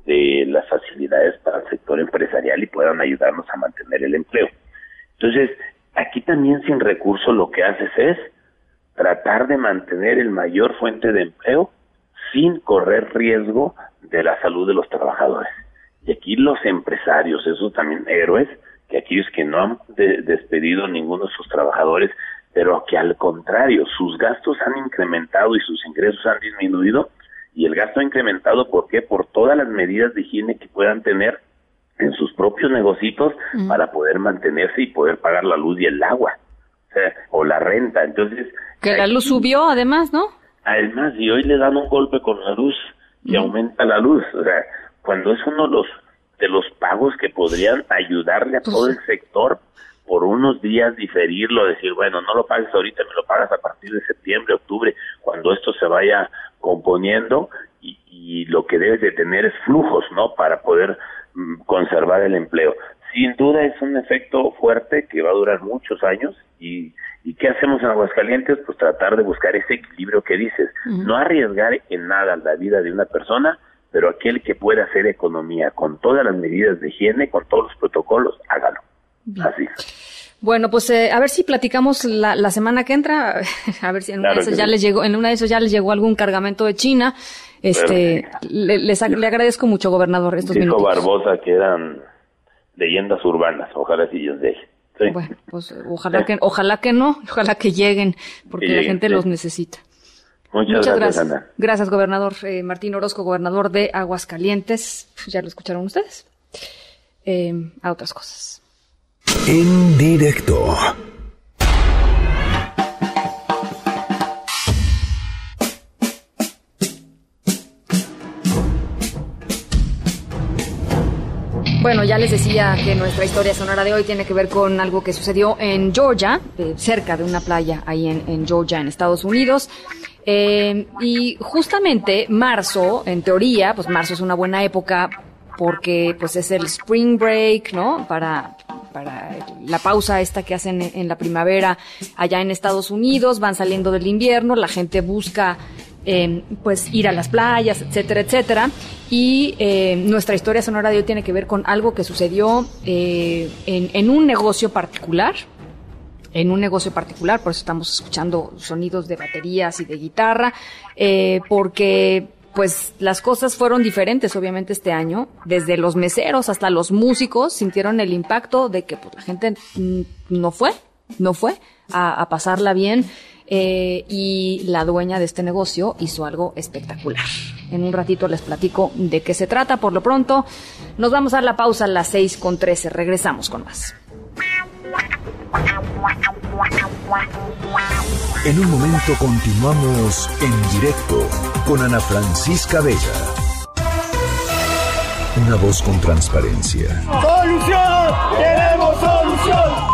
[SPEAKER 18] de las facilidades para el sector empresarial y puedan ayudarnos a mantener el empleo. Entonces, aquí también sin recurso lo que haces es tratar de mantener el mayor fuente de empleo sin correr riesgo de la salud de los trabajadores. Y aquí los empresarios, esos también héroes, que aquellos que no han de- despedido ninguno de sus trabajadores, pero que al contrario, sus gastos han incrementado y sus ingresos han disminuido, y el gasto ha incrementado, ¿por qué? Por todas las medidas de higiene que puedan tener en sus propios negocios
[SPEAKER 2] Mm.
[SPEAKER 18] para poder mantenerse y poder pagar la luz y el agua, o, sea, o la renta. Entonces,
[SPEAKER 2] Que la luz subió además, ¿no?
[SPEAKER 18] Además, y hoy le dan un golpe con la luz y aumenta la luz. O sea, cuando es uno de los, de los pagos que podrían ayudarle a todo el sector por unos días diferirlo, decir, bueno, no lo pagues ahorita, me lo pagas a partir de septiembre, octubre, cuando esto se vaya componiendo y, y lo que debes de tener es flujos, ¿no? Para poder mm, conservar el empleo. Sin duda es un efecto fuerte que va a durar muchos años y, ¿y qué hacemos en Aguascalientes? Pues tratar de buscar ese equilibrio que dices, no arriesgar en nada la vida de una persona, pero aquel que pueda hacer economía con todas las medidas de higiene, con todos los protocolos, hágalo. Así.
[SPEAKER 2] Bueno, pues eh, a ver si platicamos la, la semana que entra, (laughs) a ver si en una de esas ya
[SPEAKER 18] sí.
[SPEAKER 2] les llegó, en una de esas ya les llegó algún cargamento de China. Este, le, les ag- le agradezco mucho, gobernador, estos
[SPEAKER 18] Dijo
[SPEAKER 2] minutos.
[SPEAKER 18] Barbosa que eran leyendas urbanas, ojalá sí los deje. Sí.
[SPEAKER 2] Bueno, pues ojalá que, ojalá que no, ojalá que lleguen, porque
[SPEAKER 18] Que
[SPEAKER 2] la gente los necesita.
[SPEAKER 18] Muchas, gracias, Ana.
[SPEAKER 2] Gracias, gobernador eh, Martín Orozco, gobernador de Aguascalientes. Ya lo escucharon ustedes. Eh, a otras cosas.
[SPEAKER 1] En directo.
[SPEAKER 2] Bueno, ya les decía que nuestra historia sonora de hoy tiene que ver con algo que sucedió en Georgia, eh, cerca de una playa ahí en, Georgia, en Estados Unidos. Eh, y justamente marzo, en teoría, pues marzo es una buena época porque pues es el spring break, ¿no? Para, para la pausa esta que hacen en, en la primavera allá en Estados Unidos, van saliendo del invierno, la gente busca eh, pues ir a las playas, etcétera, etcétera. Y eh, nuestra historia sonora de hoy tiene que ver con algo que sucedió eh, en, en un negocio particular, en un negocio particular, por eso estamos escuchando sonidos de baterías y de guitarra, eh, porque pues las cosas fueron diferentes obviamente este año, desde los meseros hasta los músicos sintieron el impacto de que pues, la gente mm, no fue, no fue a pasarla bien eh, y la dueña de este negocio hizo algo espectacular. En un ratito les platico de qué se trata. Por lo pronto, nos vamos a dar la pausa a las 6 con 13. Regresamos con más.
[SPEAKER 1] En un momento continuamos en directo con Ana Francisca Vega. Una voz con transparencia.
[SPEAKER 19] ¡Solución! ¡Queremos solución!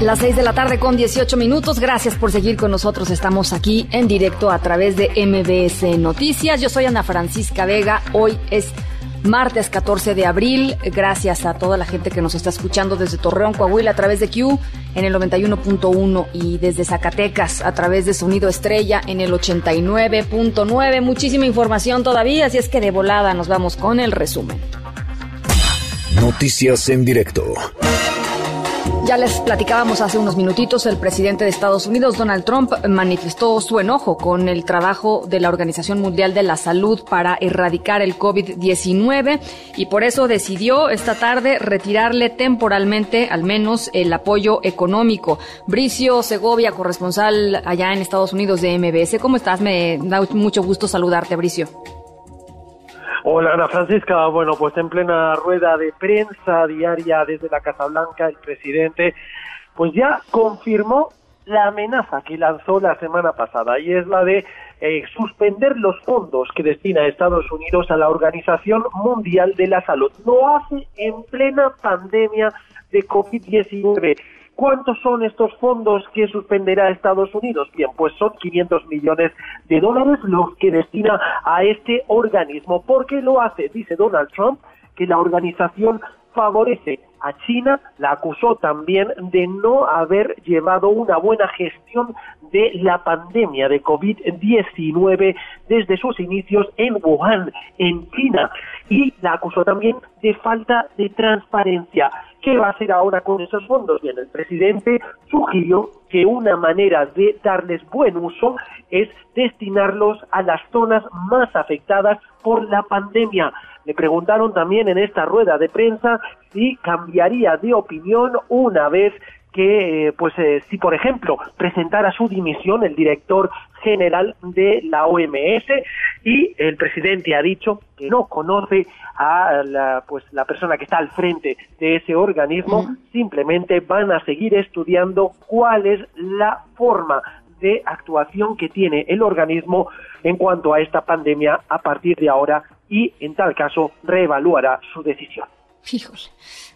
[SPEAKER 2] Las 6 de la tarde con 18 minutos. Gracias por seguir con nosotros. Estamos aquí en directo a través de MBS Noticias. Yo soy Ana Francisca Vega. Hoy es martes 14 de abril. Gracias a toda la gente que nos está escuchando desde Torreón, Coahuila, a través de Q en el 91.1 y desde Zacatecas a través de Sonido Estrella en el 89.9. Muchísima información todavía, así es que de volada nos vamos con el resumen.
[SPEAKER 1] Noticias en directo.
[SPEAKER 2] Ya les platicábamos hace unos minutitos, el presidente de Estados Unidos, Donald Trump, manifestó su enojo con el trabajo de la Organización Mundial de la Salud para erradicar el COVID-19 y por eso decidió esta tarde retirarle temporalmente al menos el apoyo económico. Bricio Segovia, corresponsal allá en Estados Unidos de MBS. ¿Cómo estás? Me da mucho gusto saludarte, Bricio.
[SPEAKER 20] Hola Ana Francisca, bueno pues en plena rueda de prensa diaria desde la Casa Blanca el presidente pues ya confirmó la amenaza que lanzó la semana pasada y es la de eh, suspender los fondos que destina Estados Unidos a la Organización Mundial de la Salud. Lo hace en plena pandemia de COVID-19 ¿Cuántos son estos fondos que suspenderá Estados Unidos? Bien, pues son 500 millones de dólares los que destina a este organismo. ¿Por qué lo hace? Dice Donald Trump que la organización favorece a China, la acusó también de no haber llevado una buena gestión de la pandemia de COVID-19 desde sus inicios en Wuhan, en China, y la acusó también de falta de transparencia. ¿Qué va a hacer ahora con esos fondos? Bien, el presidente sugirió que una manera de darles buen uso es destinarlos a las zonas más afectadas por la pandemia. Le preguntaron también en esta rueda de prensa si cambiaría de opinión una vez que, eh, pues, eh, si por ejemplo presentara su dimisión el director general de la OMS y el presidente ha dicho que no conoce a la, pues, la persona que está al frente de ese organismo, simplemente van a seguir estudiando cuál es la forma de actuación que tiene el organismo en cuanto a esta pandemia a partir de ahora y en tal caso reevaluará su decisión.
[SPEAKER 2] Híjole,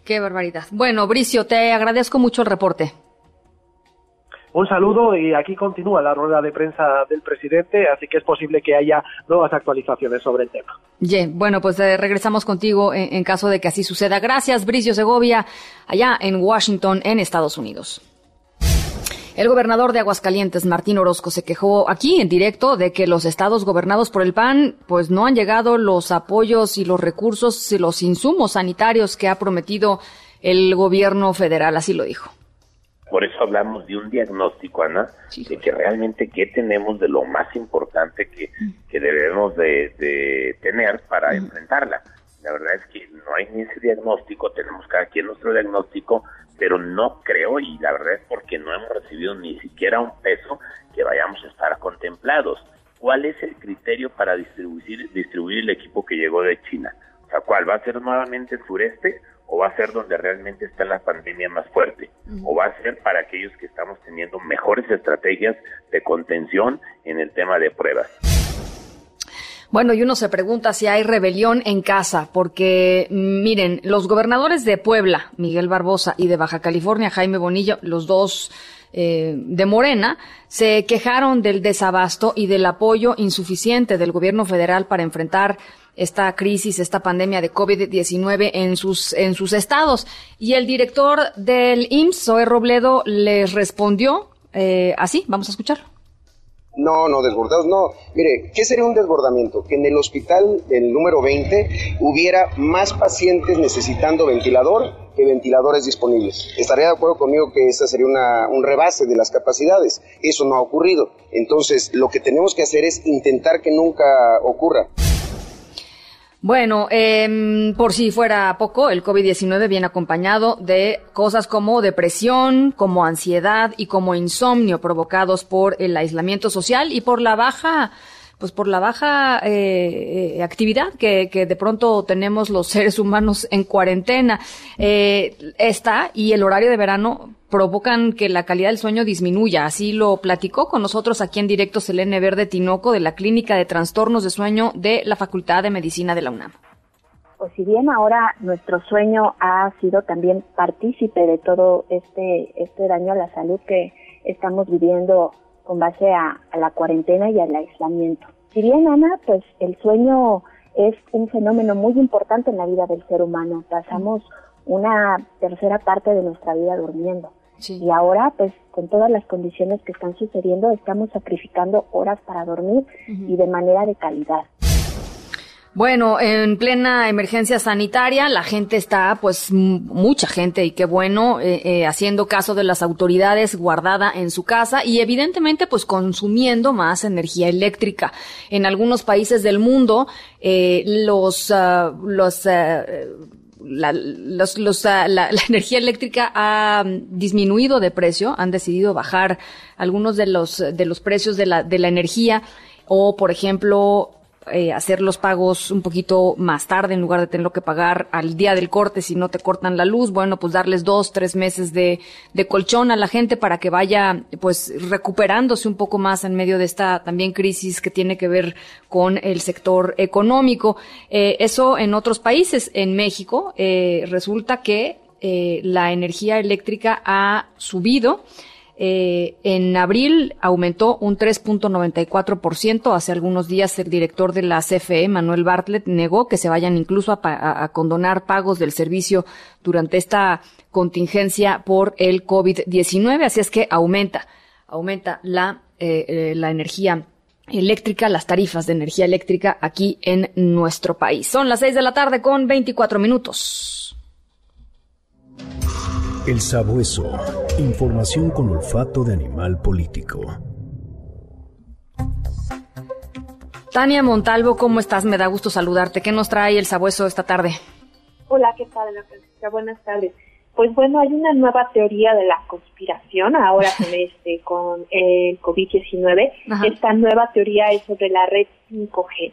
[SPEAKER 2] qué barbaridad. Bueno, Bricio, te agradezco mucho el reporte.
[SPEAKER 20] Un saludo y aquí continúa la rueda de prensa del presidente, así que es posible que haya nuevas actualizaciones sobre el tema.
[SPEAKER 2] Bien, bueno, pues eh, regresamos contigo en, en caso de que así suceda. Gracias, Bricio Segovia, allá en Washington, en Estados Unidos. El gobernador de Aguascalientes, Martín Orozco, se quejó aquí en directo de que los estados gobernados por el PAN, pues no han llegado los apoyos y los recursos y los insumos sanitarios que ha prometido el gobierno federal, así lo dijo.
[SPEAKER 18] Por eso hablamos de un diagnóstico, Ana, de que realmente qué tenemos de lo más importante que, que debemos de, de tener para enfrentarla. La verdad es que no hay ni ese diagnóstico, tenemos cada quien nuestro diagnóstico, pero no creo, y la verdad es porque no hemos recibido ni siquiera un peso, que vayamos a estar contemplados. ¿Cuál es el criterio para distribuir, distribuir el equipo que llegó de China? O sea, ¿cuál? ¿Va a ser nuevamente el sureste o va a ser donde realmente está la pandemia más fuerte? ¿O va a ser para aquellos que estamos teniendo mejores estrategias de contención en el tema de pruebas?
[SPEAKER 2] Bueno, y uno se pregunta si hay rebelión en casa, porque miren, los gobernadores de Puebla, Miguel Barbosa, y de Baja California, Jaime Bonilla, los dos eh, de Morena, se quejaron del desabasto y del apoyo insuficiente del gobierno federal para enfrentar esta crisis, esta pandemia de COVID-19 en sus, en sus estados. Y el director del IMSS, Zoe Robledo, les respondió eh, así. Vamos a escucharlo.
[SPEAKER 21] No, no, desbordados no. Mire, ¿qué sería un desbordamiento? Que en el hospital, el número 20, hubiera más pacientes necesitando ventilador que ventiladores disponibles. Estaría de acuerdo conmigo que ese sería una, un rebase de las capacidades. Eso no ha ocurrido. Entonces, lo que tenemos que hacer es intentar que nunca ocurra.
[SPEAKER 2] Bueno, eh, por si fuera poco, el COVID-19 viene acompañado de cosas como depresión, como ansiedad y como insomnio provocados por el aislamiento social y por la baja pues por la baja eh, actividad que, de pronto tenemos los seres humanos en cuarentena. Eh, esta y el horario de verano provocan que la calidad del sueño disminuya. Así lo platicó con nosotros aquí en directo Selene Verde Tinoco de la Clínica de Trastornos de Sueño de la Facultad de Medicina de la UNAM.
[SPEAKER 5] Pues si bien ahora nuestro sueño ha sido también partícipe de todo este, este daño a la salud que estamos viviendo con base a, la cuarentena y al aislamiento. Si bien, Ana, pues el sueño es un fenómeno muy importante en la vida del ser humano. Pasamos una tercera parte de nuestra vida durmiendo. Sí. Y ahora, pues con todas las condiciones que están sucediendo, estamos sacrificando horas para dormir uh -huh. y de manera de calidad.
[SPEAKER 2] Bueno, en plena emergencia sanitaria, la gente está, pues, mucha gente, y qué bueno, eh, eh, haciendo caso de las autoridades, guardada en su casa y evidentemente, pues, consumiendo más energía eléctrica. En algunos países del mundo, eh, los, ah, los, ah, la, los, ah, (laughs) la, energía eléctrica ha disminuido de precio, han decidido bajar algunos de los, de los precios de la, de la energía o, por ejemplo, eh, hacer los pagos un poquito más tarde en lugar de tenerlo que pagar al día del corte si no te cortan la luz. Bueno, pues darles dos, tres meses de, de colchón a la gente para que vaya pues recuperándose un poco más en medio de esta también crisis que tiene que ver con el sector económico. Eh, eso en otros países. En México eh, resulta que eh, la energía eléctrica ha subido. Eh, en abril aumentó un 3.94%. Hace algunos días el director de la CFE, Manuel Bartlett, negó que se vayan incluso a, a condonar pagos del servicio durante esta contingencia por el COVID-19. Así es que aumenta, aumenta la, eh, eh, la energía eléctrica, las tarifas de energía eléctrica aquí en nuestro país. Son las seis de la tarde con 24 minutos.
[SPEAKER 1] El sabueso. Información con olfato de animal político.
[SPEAKER 2] Tania Montalvo, ¿cómo estás? Me da gusto saludarte. ¿Qué nos trae el sabueso esta tarde?
[SPEAKER 22] Hola, ¿qué tal, Ana Francisca? Buenas tardes. Pues bueno, hay una nueva teoría de la conspiración ahora con (laughs) este con el COVID-19. Esta nueva teoría es sobre la red 5G,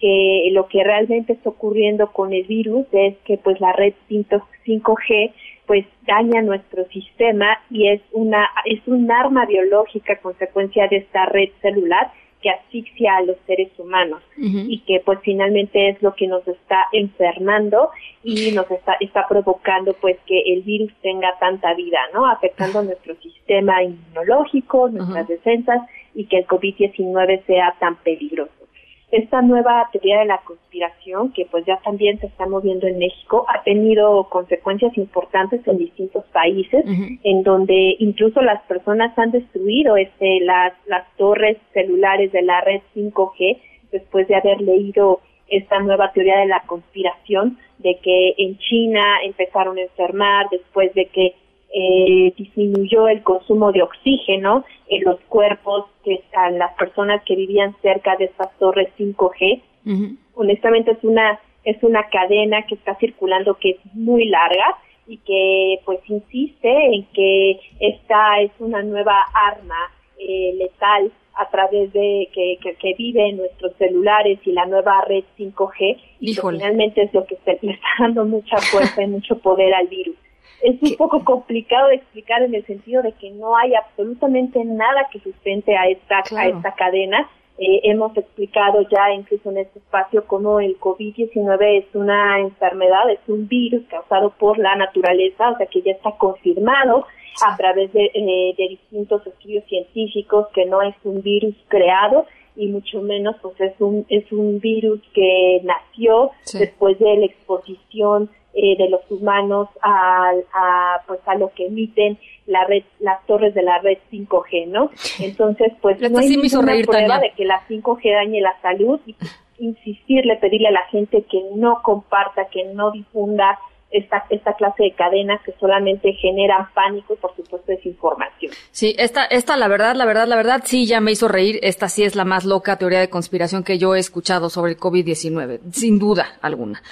[SPEAKER 22] que lo que realmente está ocurriendo con el virus es que pues la red 5G pues daña nuestro sistema y es una es un arma biológica consecuencia de esta red celular que asfixia a los seres humanos y que pues finalmente es lo que nos está enfermando y nos está está provocando pues que el virus tenga tanta vida, ¿no? Afectando nuestro sistema inmunológico, nuestras defensas y que el COVID-19 sea tan peligroso esta nueva teoría de la conspiración, que pues ya también se está moviendo en México, ha tenido consecuencias importantes en distintos países, en donde incluso las personas han destruido este, las, las torres celulares de la red 5G después de haber leído esta nueva teoría de la conspiración, de que en China empezaron a enfermar después de que eh, disminuyó el consumo de oxígeno en los cuerpos que están las personas que vivían cerca de estas torres 5G. Honestamente es una es una cadena que está circulando que es muy larga y que pues insiste en que esta es una nueva arma eh, letal a través de que, que, vive en nuestros celulares y la nueva red 5G y finalmente es lo que le está dando mucha fuerza y mucho poder al virus es un poco complicado de explicar en el sentido de que no hay absolutamente nada que sustente a esta, a esta cadena. Eh, hemos explicado ya incluso en este espacio cómo el COVID-19 es una enfermedad, es un virus causado por la naturaleza, o sea que ya está confirmado a través de, eh, de distintos estudios científicos que no es un virus creado y mucho menos pues es un es un virus que nació después de la exposición eh, de los humanos a, a, pues a lo que emiten la red, las torres de la red 5G, ¿no? Entonces, pues no hay ninguna prueba de que la 5G dañe la salud y insistirle, pedirle a la gente que no comparta, que no difunda esta, esta clase de cadenas que solamente generan pánico y por supuesto desinformación.
[SPEAKER 2] Sí, esta, esta la verdad, la verdad, la verdad sí ya me hizo reír. Esta sí es la más loca teoría de conspiración que yo he escuchado sobre el COVID-19, sin duda alguna.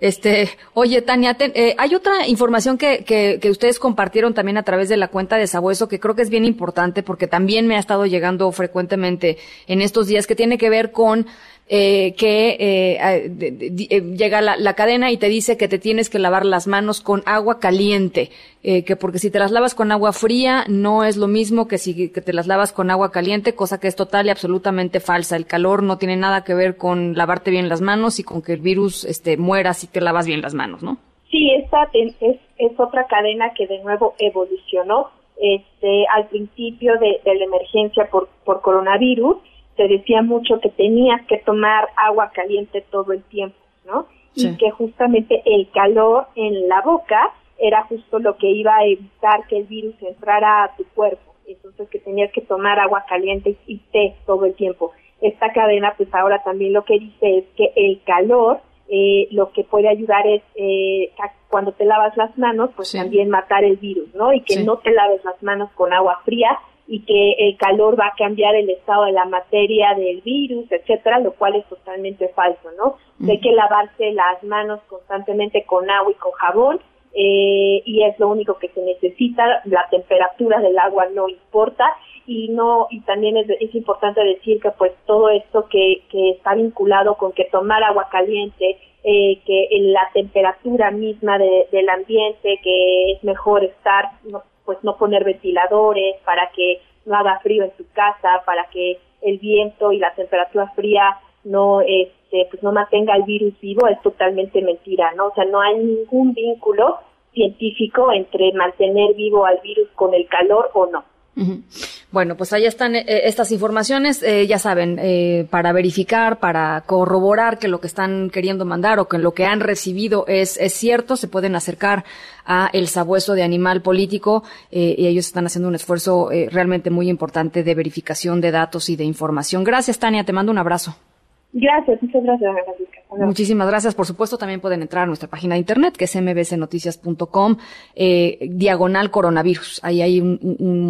[SPEAKER 2] Este, oye, Tania, eh, hay otra información que, que, que, ustedes compartieron también a través de la cuenta de Sabueso que creo que es bien importante porque también me ha estado llegando frecuentemente en estos días que tiene que ver con eh, que eh, eh, llega la, la, cadena y te dice que te tienes que lavar las manos con agua caliente, eh, que porque si te las lavas con agua fría no es lo mismo que si que te las lavas con agua caliente, cosa que es total y absolutamente falsa. El calor no tiene nada que ver con lavarte bien las manos y con que el virus este, muera si te lavas bien las manos, ¿no?
[SPEAKER 22] Sí, esta es, es otra cadena que de nuevo evolucionó. Este, al principio de, de la emergencia por, por coronavirus, se decía mucho que tenías que tomar agua caliente todo el tiempo, ¿no? Y que justamente el calor en la boca era justo lo que iba a evitar que el virus entrara a tu cuerpo. Entonces que tenías que tomar agua caliente y té todo el tiempo. esta cadena, pues ahora también lo que dice es que el calor eh, lo que puede ayudar es eh, cuando te lavas las manos, pues también matar el virus, ¿no? Y que no te laves las manos con agua fría y que el calor va a cambiar el estado de la materia del virus, etcétera, lo cual es totalmente falso, ¿no? Hay que lavarse las manos constantemente con agua y con jabón eh, y es lo único que se necesita. La temperatura del agua no importa y no y también es, es importante decir que pues todo esto que, que está vinculado con que tomar agua caliente eh, que en la temperatura misma del ambiente que es mejor estar pues no poner ventiladores para que no haga frío en su casa para que el viento y la temperatura fría no este pues no mantenga el virus vivo es totalmente mentira no o sea no hay ningún vínculo científico entre mantener vivo al virus con el calor o no
[SPEAKER 2] bueno, pues ahí están eh, estas informaciones, eh, ya saben, eh, para verificar, para corroborar que lo que están queriendo mandar o que lo que han recibido es, es cierto, se pueden acercar a el sabueso de animal político y ellos están haciendo un esfuerzo realmente muy importante de verificación de datos y de información. Gracias, Tania, te mando un abrazo.
[SPEAKER 22] Gracias, muchas gracias,
[SPEAKER 2] Muchísimas gracias. Por supuesto, también pueden entrar a nuestra página de internet, que es mbcnoticias.com, eh, diagonal coronavirus. Ahí hay un,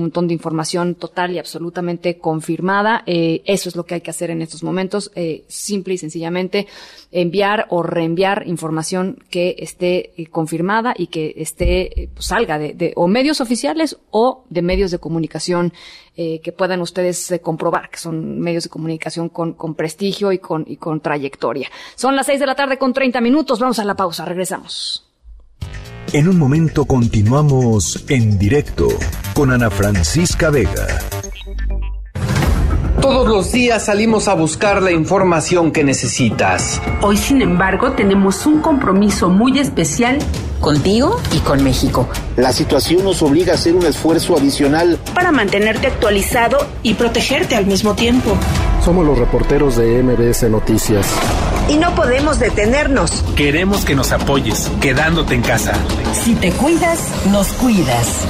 [SPEAKER 2] montón de información total y absolutamente confirmada. Eh, eso es lo que hay que hacer en estos momentos. Eh, simple y sencillamente enviar o reenviar información que esté eh, confirmada y que esté, eh, pues, salga de, de, o medios oficiales o de medios de comunicación eh, que puedan ustedes comprobar que son medios de comunicación con, con prestigio y con, y con trayectoria. Son las seis de la tarde con 30 minutos. Vamos a la pausa. Regresamos.
[SPEAKER 1] En un momento continuamos en directo con Ana Francisca Vega.
[SPEAKER 23] Todos los días salimos a buscar la información que necesitas.
[SPEAKER 24] Hoy, sin embargo, tenemos un compromiso muy especial
[SPEAKER 25] contigo y con México.
[SPEAKER 26] La situación nos obliga a hacer un esfuerzo adicional
[SPEAKER 25] para mantenerte actualizado y protegerte al mismo tiempo.
[SPEAKER 27] Somos los reporteros de MBS Noticias.
[SPEAKER 25] Y no podemos detenernos.
[SPEAKER 28] Queremos que nos apoyes, quedándote en casa.
[SPEAKER 25] Si te cuidas, nos cuidas.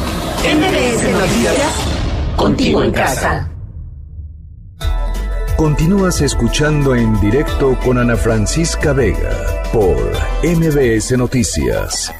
[SPEAKER 25] MBS Noticias, contigo en casa.
[SPEAKER 1] Continúas escuchando en directo con Ana Francisca Vega por MBS Noticias.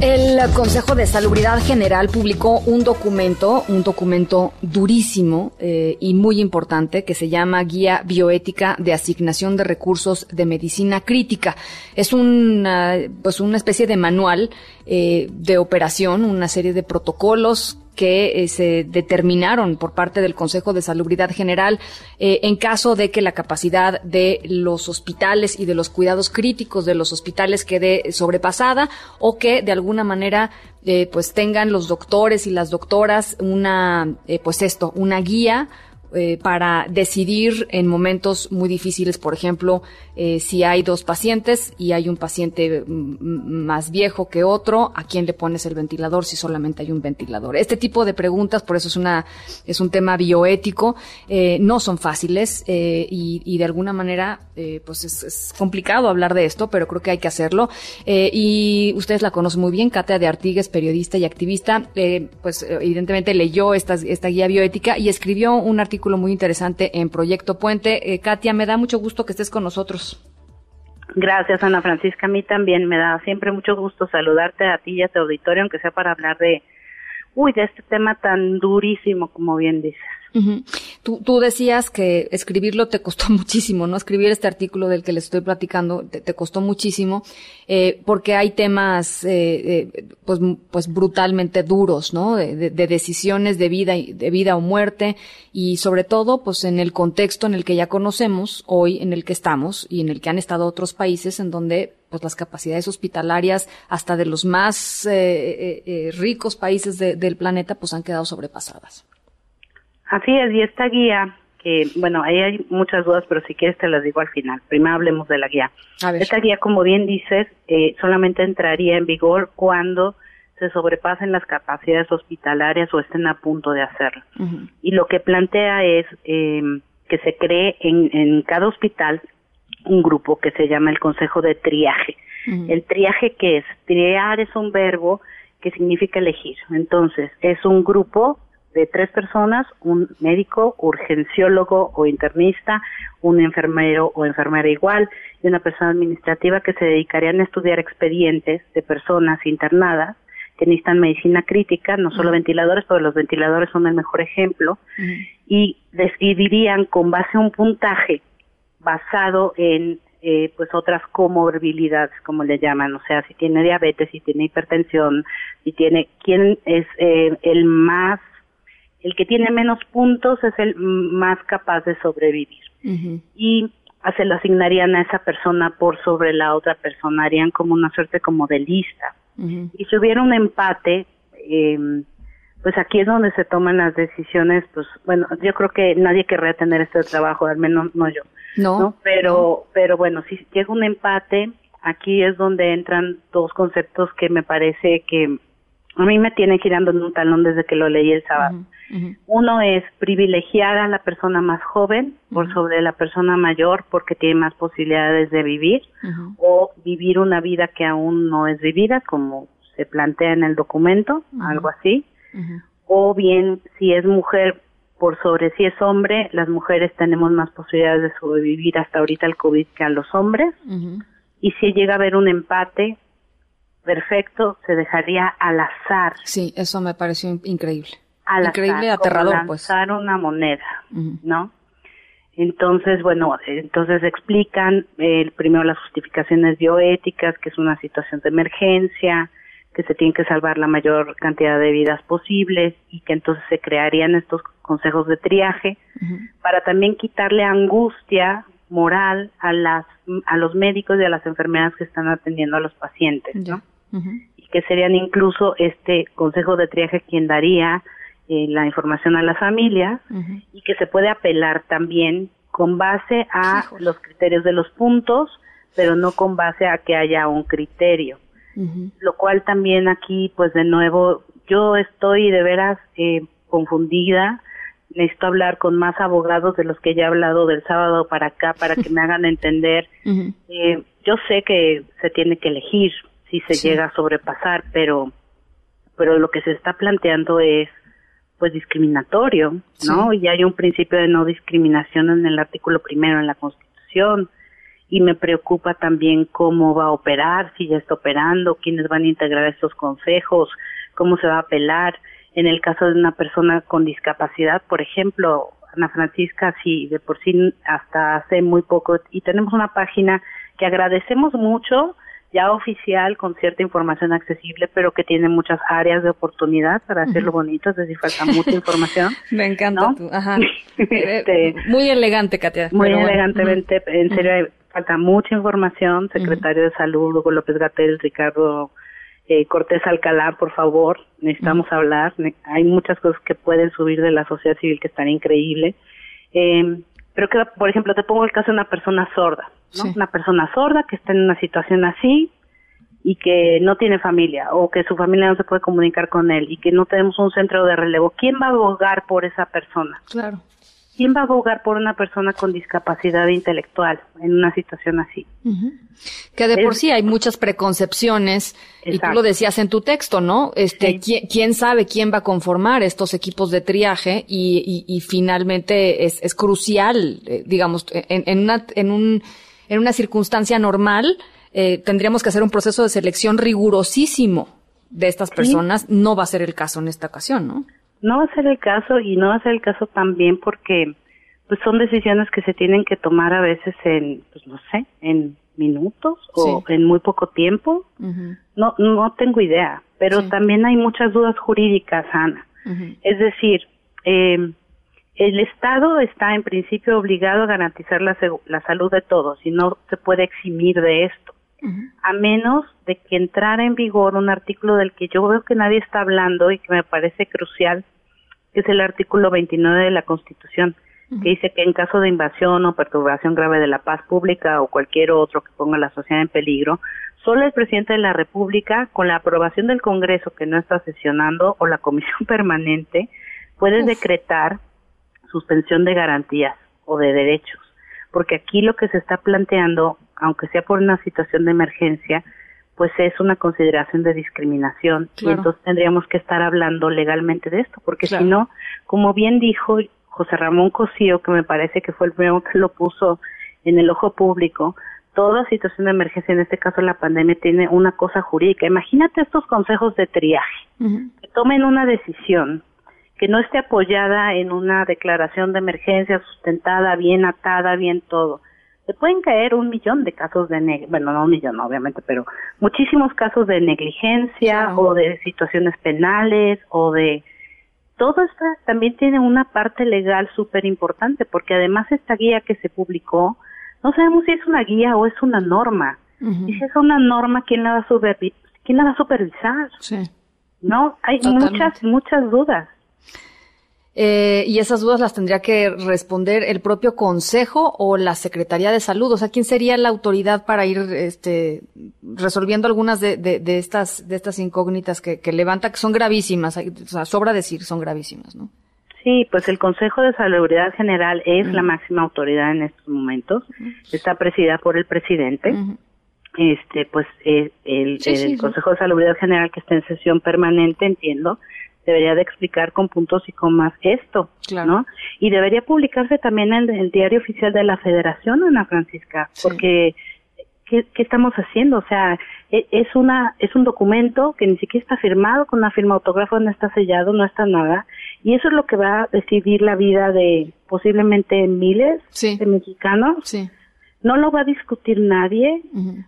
[SPEAKER 2] El Consejo de Salubridad General publicó un documento, un documento durísimo eh, y muy importante que se llama Guía Bioética de Asignación de Recursos de Medicina Crítica. Es una, pues una especie de manual eh, de operación, una serie de protocolos que eh, se determinaron por parte del Consejo de Salubridad General eh, en caso de que la capacidad de los hospitales y de los cuidados críticos de los hospitales quede sobrepasada o que de alguna manera eh, pues tengan los doctores y las doctoras una pues esto una guía eh, para decidir en momentos muy difíciles, por ejemplo, eh, si hay dos pacientes y hay un paciente más viejo que otro, ¿a quién le pones el ventilador si solamente hay un ventilador? Este tipo de preguntas, por eso es una es un tema bioético, eh, no son fáciles y, y, de alguna manera, pues es, es, complicado hablar de esto, pero creo que hay que hacerlo. y ustedes la conocen muy bien, Katia de Artigues, periodista y activista, pues evidentemente leyó esta, esta guía bioética y escribió un artículo muy interesante en Proyecto Puente. Eh, Katia, me da mucho gusto que estés con nosotros.
[SPEAKER 29] Gracias, Ana Francisca. A mí también me da siempre mucho gusto saludarte a ti y a tu auditorio, aunque sea para hablar de, uy, de este tema tan durísimo, como bien dices
[SPEAKER 2] tú, tú, decías que escribirlo te costó (laughs) muchísimo, ¿no? Escribir este artículo del que les estoy platicando te, costó muchísimo, eh, porque hay temas, eh, eh, pues, pues brutalmente duros, ¿no? De, de, decisiones de vida, de vida o muerte, y sobre todo, pues en el contexto en el que ya conocemos hoy, en el que estamos, y en el que han estado otros países en donde pues las capacidades hospitalarias hasta de los más ricos países del planeta pues han quedado sobrepasadas.
[SPEAKER 29] Así es, y esta guía, que bueno, ahí hay muchas dudas, pero si quieres te las digo al final. Primero hablemos de la guía. Esta guía, como bien dices, eh, solamente entraría en vigor cuando se sobrepasen las capacidades hospitalarias o estén a punto de hacerlo. Y lo que plantea es eh, que se cree en, en cada hospital un grupo que se llama el Consejo de Triaje. El triaje que es, triar es un verbo que significa elegir. Entonces, es un grupo de tres personas, un médico, urgenciólogo o internista, un enfermero o enfermera igual y una persona administrativa que se dedicarían a estudiar expedientes de personas internadas que necesitan medicina crítica, no solo ventiladores, pero los ventiladores son el mejor ejemplo, y decidirían con base a un puntaje basado en eh, pues otras comorbilidades, como le llaman, o sea, si tiene diabetes, si tiene hipertensión, si tiene, quién es eh, el más, el que tiene menos puntos es el más capaz de sobrevivir. Y se lo asignarían a esa persona por sobre la otra persona, harían como una suerte como de lista. Y si hubiera un empate, eh, pues aquí es donde se toman las decisiones, pues bueno, yo creo que nadie querría tener este trabajo, al menos no yo. No. Pero, pero bueno, si llega un empate, aquí es donde entran dos conceptos que me parece que a mí me tienen girando en un talón desde que lo leí el sábado. Uno es privilegiar a la persona más joven por sobre la persona mayor porque tiene más posibilidades de vivir o vivir una vida que aún no es vivida como se plantea en el documento, algo así. O bien si es mujer por sobre si es hombre, las mujeres tenemos más posibilidades de sobrevivir hasta ahorita el COVID que a los hombres. Y si llega a haber un empate, perfecto, se dejaría al azar.
[SPEAKER 2] Sí, eso me pareció increíble.
[SPEAKER 29] Al increíble, azar, aterrador, como pues. lanzar una moneda, ¿no? Entonces, bueno, entonces explican eh, primero las justificaciones bioéticas, que es una situación de emergencia, que se tiene que salvar la mayor cantidad de vidas posibles y que entonces se crearían estos consejos de triaje para también quitarle angustia moral a las a los médicos y a las enfermeras que están atendiendo a los pacientes, ¿no? Y que serían incluso este consejo de triaje quien daría eh, la información a las familias y que se puede apelar también con base a los criterios de los puntos, pero no con base a que haya un criterio. Lo cual también aquí, pues de nuevo, yo estoy de veras eh, confundida. Necesito hablar con más abogados de los que ya he hablado del sábado para acá para que (laughs) me hagan entender. eh, yo sé que se tiene que elegir, si se llega a sobrepasar, pero, pero lo que se está planteando es pues discriminatorio, ¿no? Y hay un principio de no discriminación en el artículo primero en la Constitución y me preocupa también cómo va a operar, si ya está operando, quiénes van a integrar estos consejos, cómo se va a apelar. En el caso de una persona con discapacidad, por ejemplo, Ana Francisca, si de por sí hasta hace muy poco, y tenemos una página que agradecemos mucho, ya oficial con cierta información accesible, pero que tiene muchas áreas de oportunidad para hacerlo bonito, es decir, falta mucha (laughs) información.
[SPEAKER 2] Me encanta ajá. (laughs) este, muy elegante, Katia.
[SPEAKER 29] Muy elegantemente, en serio, falta mucha información. Secretario de Salud, Hugo López Gatel, Ricardo eh, Cortés Alcalá, por favor, necesitamos hablar. Hay muchas cosas que pueden subir de la sociedad civil que están increíbles. Eh, pero que, por ejemplo, te pongo el caso de una persona sorda, ¿no? Una persona sorda que está en una situación así y que no tiene familia o que su familia no se puede comunicar con él y que no tenemos un centro de relevo. ¿Quién va a abogar por esa persona?
[SPEAKER 2] Claro.
[SPEAKER 29] ¿Quién va a abogar por una persona con discapacidad intelectual en una situación así?
[SPEAKER 2] Que de por sí hay muchas preconcepciones, y tú lo decías en tu texto, ¿no? Este, ¿quién, sabe quién va a conformar estos equipos de triaje? Y, finalmente es, crucial, eh, digamos, en, una, en, un, en una circunstancia normal, eh, tendríamos que hacer un proceso de selección rigurosísimo de estas personas. No va a ser el caso en esta ocasión, ¿no?
[SPEAKER 29] No va a ser el caso y no va a ser el caso también porque pues son decisiones que se tienen que tomar a veces en, pues no sé, en minutos o en muy poco tiempo. No, no tengo idea, pero también hay muchas dudas jurídicas, Ana. Es decir, eh, el Estado está en principio obligado a garantizar la, la salud de todos y no se puede eximir de esto a menos de que entrara en vigor un artículo del que yo veo que nadie está hablando y que me parece crucial, que es el artículo 29 de la Constitución, que dice que en caso de invasión o perturbación grave de la paz pública o cualquier otro que ponga la sociedad en peligro, solo el presidente de la República, con la aprobación del Congreso que no está sesionando o la Comisión (laughs) Permanente, puede decretar suspensión de garantías o de derechos. Porque aquí lo que se está planteando aunque sea por una situación de emergencia, pues es una consideración de discriminación. Y entonces tendríamos que estar hablando legalmente de esto, porque si no, como bien dijo José Ramón Cosío, que me parece que fue el primero que lo puso en el ojo público, toda situación de emergencia, en este caso la pandemia, tiene una cosa jurídica. Imagínate estos consejos de triaje, que tomen una decisión que no esté apoyada en una declaración de emergencia sustentada, bien atada, bien todo. Se pueden caer un millón de casos de, bueno, no un millón obviamente, pero muchísimos casos de negligencia o de situaciones penales o de todo esto también tiene una parte legal súper importante, porque además esta guía que se publicó, no sabemos si es una guía o es una norma. Y si es una norma, ¿quién la va a, supervisar? ¿Quién la va a supervisar? Sí. No, hay muchas, muchas dudas.
[SPEAKER 2] Eh, y esas dudas las tendría que responder el propio Consejo o la Secretaría de Salud. O sea, ¿quién sería la autoridad para ir este, resolviendo algunas de, de, estas, de estas incógnitas que, que, levanta, que son gravísimas? O sea, sobra decir, son gravísimas, ¿no?
[SPEAKER 29] Sí, pues el Consejo de Salubridad General es la máxima autoridad en estos momentos. Está presidida por el presidente. Este, pues eh, el, el Consejo de Salubridad General que está en sesión permanente, entiendo, debería de explicar con puntos y comas esto, ¿no? Y debería publicarse también en el, diario oficial de la Federación, Ana Francisca, porque ¿qué, estamos haciendo? O sea, e, es una es un documento que ni siquiera está firmado con una firma autógrafa, no está sellado, no está nada, y eso es lo que va a decidir la vida de posiblemente miles de mexicanos. Sí no lo va a discutir nadie.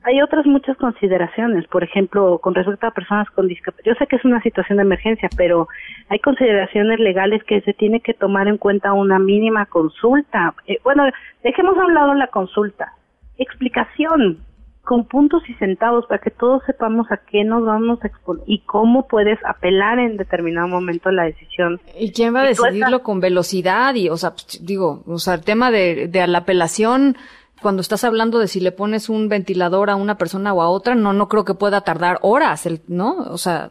[SPEAKER 29] Hay otras muchas consideraciones, por ejemplo, con respecto a personas con discapacidad. Yo sé que es una situación de emergencia, pero hay consideraciones legales que se tiene que tomar en cuenta una mínima consulta. Eh, bueno, dejemos a un lado la consulta. Explicación con puntos y centavos para que todos sepamos a qué nos vamos a exponer y cómo puedes apelar en determinado momento la decisión.
[SPEAKER 2] ¿Y quién va a decidirlo con velocidad? Y, o sea, pues, digo, o sea, el tema de, de la apelación cuando estás hablando de si le pones un ventilador a una persona o a otra, no, no creo que pueda tardar horas, ¿no? O sea.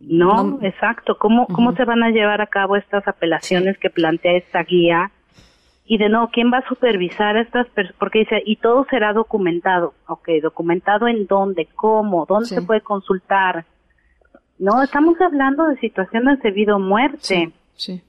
[SPEAKER 29] No, exacto. ¿Cómo, ¿Cómo se van a llevar a cabo estas apelaciones que plantea esta guía? Y de nuevo, ¿quién va a supervisar estas personas? Porque dice, y todo será documentado. Ok, documentado en dónde, cómo, dónde se puede consultar. No, estamos hablando de situaciones de vida o muerte.
[SPEAKER 2] sí.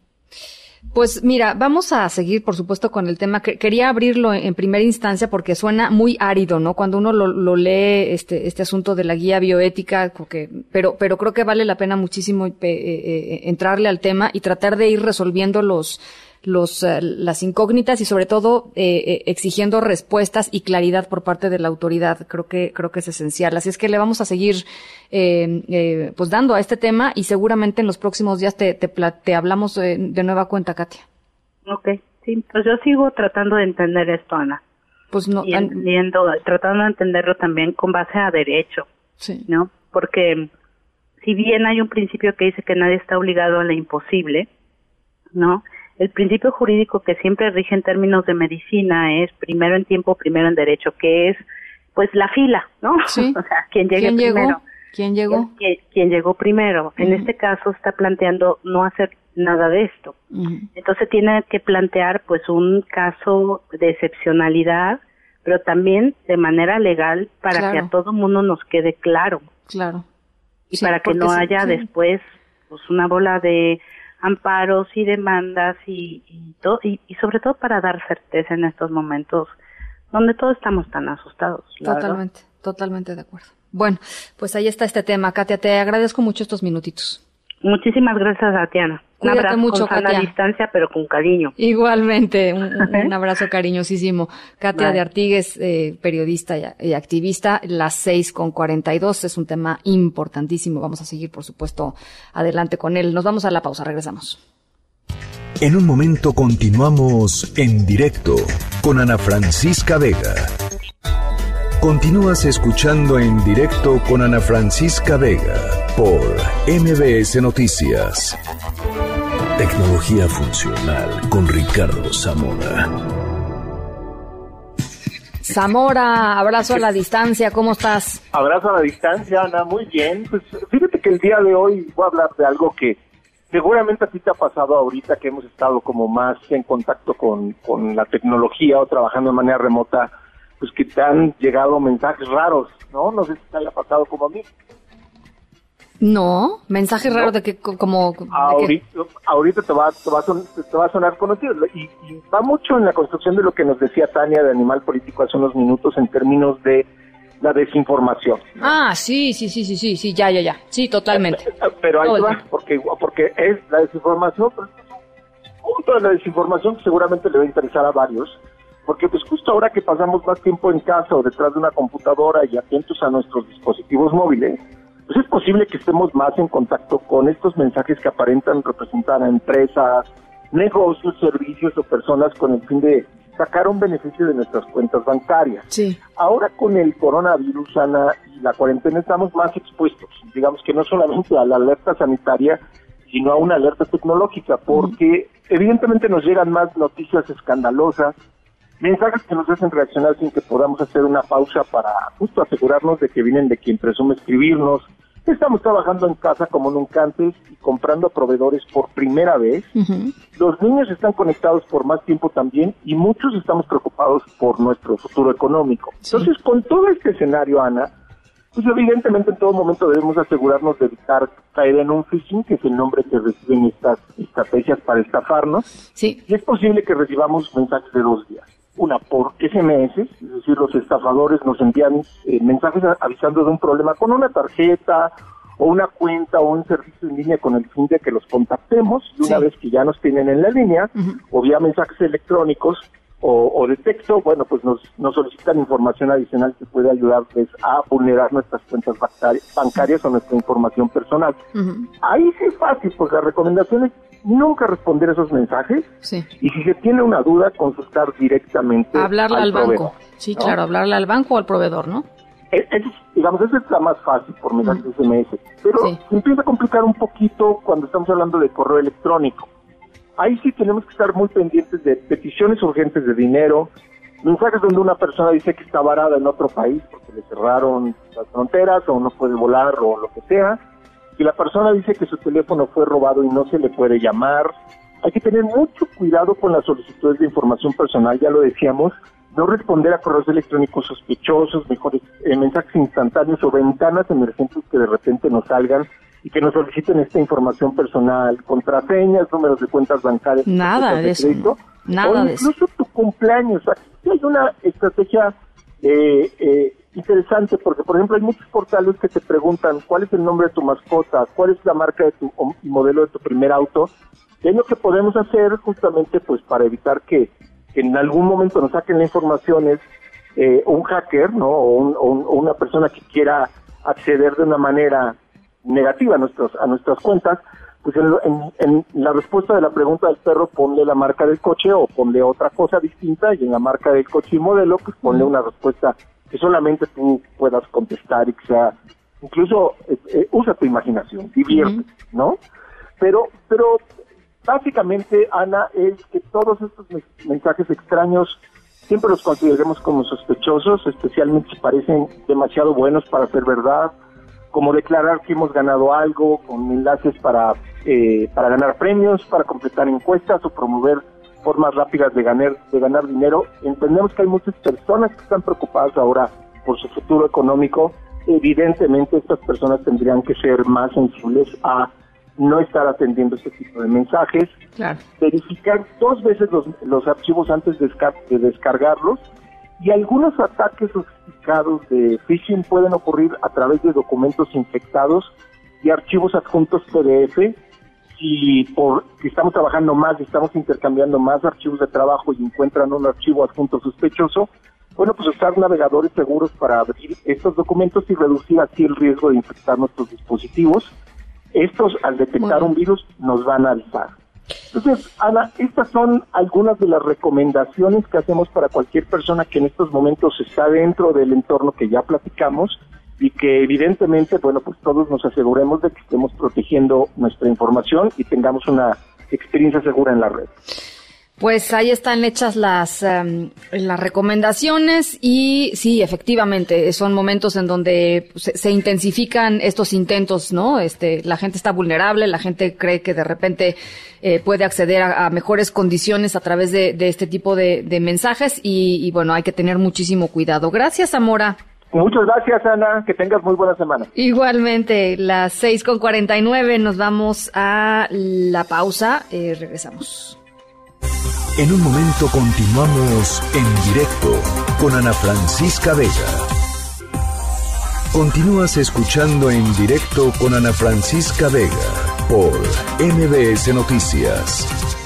[SPEAKER 2] Pues mira, vamos a seguir, por supuesto, con el tema. Quería abrirlo en primera instancia porque suena muy árido, ¿no? Cuando uno lo, lee, este, este asunto de la guía bioética, porque, pero, pero creo que vale la pena muchísimo eh, eh, entrarle al tema y tratar de ir resolviendo los, los, eh, las incógnitas y sobre todo eh, eh, exigiendo respuestas y claridad por parte de la autoridad. Creo que, creo que es esencial. Así es que le vamos a seguir pues dando a este tema y seguramente en los próximos días te, te, te hablamos de, nueva cuenta, Katia.
[SPEAKER 29] Ok, sí, pues yo sigo tratando de entender esto, Ana. Pues no. Y tratando de entenderlo también con base a derecho. Sí. ¿No? Porque si bien hay un principio que dice que nadie está obligado a lo imposible, ¿no? El principio jurídico que siempre rige en términos de medicina es primero en tiempo, primero en derecho, que es pues la fila, ¿no?
[SPEAKER 2] Sí. (laughs)
[SPEAKER 29] o sea, quien llegue
[SPEAKER 2] ¿Quién
[SPEAKER 29] primero.
[SPEAKER 2] Llegó? ¿Quién llegó?
[SPEAKER 29] Quien, llegó primero. En este caso está planteando no hacer nada de esto. Entonces tiene que plantear pues un caso de excepcionalidad, pero también de manera legal para que a todo mundo nos quede claro.
[SPEAKER 2] Claro.
[SPEAKER 29] Y para que no haya después pues una bola de amparos y demandas y, y, y, sobre todo para dar certeza en estos momentos donde todos estamos tan asustados.
[SPEAKER 2] Totalmente, totalmente de acuerdo. Bueno, pues ahí está este tema. Katia, te agradezco mucho estos minutitos.
[SPEAKER 29] Muchísimas gracias, Tatiana. Un abrazo mucho, con sana distancia, pero con cariño.
[SPEAKER 2] Igualmente, un, abrazo cariñosísimo. Katia de Artigues, eh, periodista y, activista, las seis con cuarenta y dos, es un tema importantísimo. Vamos a seguir, por supuesto, adelante con él. Nos vamos a la pausa, regresamos.
[SPEAKER 1] En un momento continuamos en directo con Ana Francisca Vega. Continúas escuchando en directo con Ana Francisca Vega por MBS Noticias. Tecnología funcional con Ricardo Zamora.
[SPEAKER 2] Zamora, abrazo a la distancia, ¿cómo estás?
[SPEAKER 30] Abrazo a la distancia, Ana, muy bien. Pues fíjate que el día de hoy voy a hablar de algo que seguramente a ti te ha pasado ahorita que hemos estado como más en contacto con, con la tecnología o trabajando de manera remota, pues que te han llegado mensajes raros, ¿no? No sé si te haya pasado como a mí.
[SPEAKER 2] No, mensaje raro de que como...
[SPEAKER 30] Ahorita, te, va, te, va a te va a sonar conocido y, va mucho en la construcción de lo que nos decía Tania de Animal Político hace unos minutos en términos de la desinformación.
[SPEAKER 2] Ah, sí, sí, sí, sí, sí, sí, ya, ya, ya, sí, totalmente.
[SPEAKER 30] Pero ahí va, porque, porque es la desinformación, pero punto de la desinformación que seguramente le va a interesar a varios, porque pues justo ahora que pasamos más tiempo en casa o detrás de una computadora y atentos a nuestros dispositivos móviles, pues es posible que estemos más en contacto con estos mensajes que aparentan representar a empresas, negocios, servicios o personas con el fin de sacar un beneficio de nuestras cuentas bancarias.
[SPEAKER 2] Sí.
[SPEAKER 30] Ahora con el coronavirus, Ana, y la cuarentena estamos más expuestos, digamos que no solamente a la alerta sanitaria, sino a una alerta tecnológica, porque evidentemente nos llegan más noticias escandalosas, mensajes que nos hacen reaccionar sin que podamos hacer una pausa para justo asegurarnos de que vienen de quien presume escribirnos. Estamos trabajando en casa como nunca antes y comprando proveedores por primera vez. Los niños están conectados por más tiempo también y muchos estamos preocupados por nuestro futuro económico. Entonces, con todo este escenario, Ana, pues evidentemente en todo momento debemos asegurarnos de evitar caer en un phishing, que es el nombre que reciben estas estrategias para estafarnos.
[SPEAKER 2] Sí.
[SPEAKER 30] Y es posible que recibamos mensajes de dos días una por SMS, es decir, los estafadores nos envían eh, mensajes avisando de un problema con una tarjeta o una cuenta o un servicio en línea con el fin de que los contactemos y una vez que ya nos tienen en la línea o vía mensajes electrónicos o, de texto, bueno, pues nos, nos solicitan información adicional que puede ayudarles a vulnerar nuestras cuentas bancarias o nuestra información personal. Ahí sí es fácil, pues la recomendación es nunca responder esos mensajes. Y si se tiene una duda, consultar directamente.
[SPEAKER 2] Hablarle al, banco. Sí, claro, hablarle al banco o al proveedor, ¿no?
[SPEAKER 30] E, digamos, esa es la más fácil por mensajes SMS, pero se empieza a complicar un poquito cuando estamos hablando de correo electrónico. Ahí sí tenemos que estar muy pendientes de peticiones urgentes de dinero, mensajes donde una persona dice que está varada en otro país porque le cerraron las fronteras o no puede volar o lo que sea, y la persona dice que su teléfono fue robado y no se le puede llamar. Hay que tener mucho cuidado con las solicitudes de información personal, ya lo decíamos, no responder a correos electrónicos sospechosos, mejores eh, mensajes instantáneos o ventanas emergentes que de repente nos salgan y que nos soliciten esta información personal, contraseñas, números de cuentas bancarias,
[SPEAKER 2] nada de, eso, nada
[SPEAKER 30] o incluso tu cumpleaños. Aquí hay una estrategia eh, eh, interesante porque, por ejemplo, hay muchos portales que te preguntan cuál es el nombre de tu mascota, cuál es la marca de tu y modelo de tu primer auto. Y es lo que podemos hacer justamente pues para evitar que, en algún momento nos saquen la información es eh, un hacker, ¿no? o una persona que quiera acceder de una manera negativa a, nuestros, a nuestras cuentas, pues en, la respuesta de la pregunta del perro ponle la marca del coche o ponle otra cosa distinta y en la marca del coche y modelo pues ponle una respuesta que solamente tú puedas contestar y que sea incluso eh, eh, usa tu imaginación, divierte, ¿no? Pero pero básicamente Ana es que todos estos mensajes extraños siempre los consideremos como sospechosos, especialmente si parecen demasiado buenos para ser verdad como declarar que hemos ganado algo, con enlaces para, eh, para ganar premios, para completar encuestas o promover formas rápidas de ganar, de ganar dinero. Entendemos que hay muchas personas que están preocupadas ahora por su futuro económico. Evidentemente estas personas tendrían que ser más sensibles a no estar atendiendo este tipo de mensajes, verificar dos veces los, los archivos antes de, de descargarlos y algunos ataques sofisticados de phishing pueden ocurrir a través de documentos infectados y archivos adjuntos PDF. Si, por, si estamos trabajando más y estamos intercambiando más archivos de trabajo y encuentran un archivo adjunto sospechoso, bueno, pues usar navegadores seguros para abrir estos documentos y reducir así el riesgo de infectar nuestros dispositivos. Estos, al detectar un virus, nos van a avisar. Entonces, Ana, estas son algunas de las recomendaciones que hacemos para cualquier persona que en estos momentos está dentro del entorno que ya platicamos y que evidentemente, bueno, pues todos nos aseguremos de que estemos protegiendo nuestra información y tengamos una experiencia segura en la red.
[SPEAKER 2] Pues ahí están hechas las, em, las recomendaciones y sí, efectivamente, son momentos en donde pues, se, intensifican estos intentos, ¿no? Este, la gente está vulnerable, la gente cree que de repente eh, puede acceder a, mejores condiciones a través de, este tipo de, mensajes y, y, bueno, hay que tener muchísimo cuidado. Gracias, Amora.
[SPEAKER 30] Muchas gracias, Ana. Que tengas muy buena semana.
[SPEAKER 2] Igualmente, las 6 con 49 nos vamos a la pausa. Eh, regresamos.
[SPEAKER 1] En un momento continuamos en directo con Ana Francisca Vega. Continúas escuchando en directo con Ana Francisca Vega por MBS Noticias.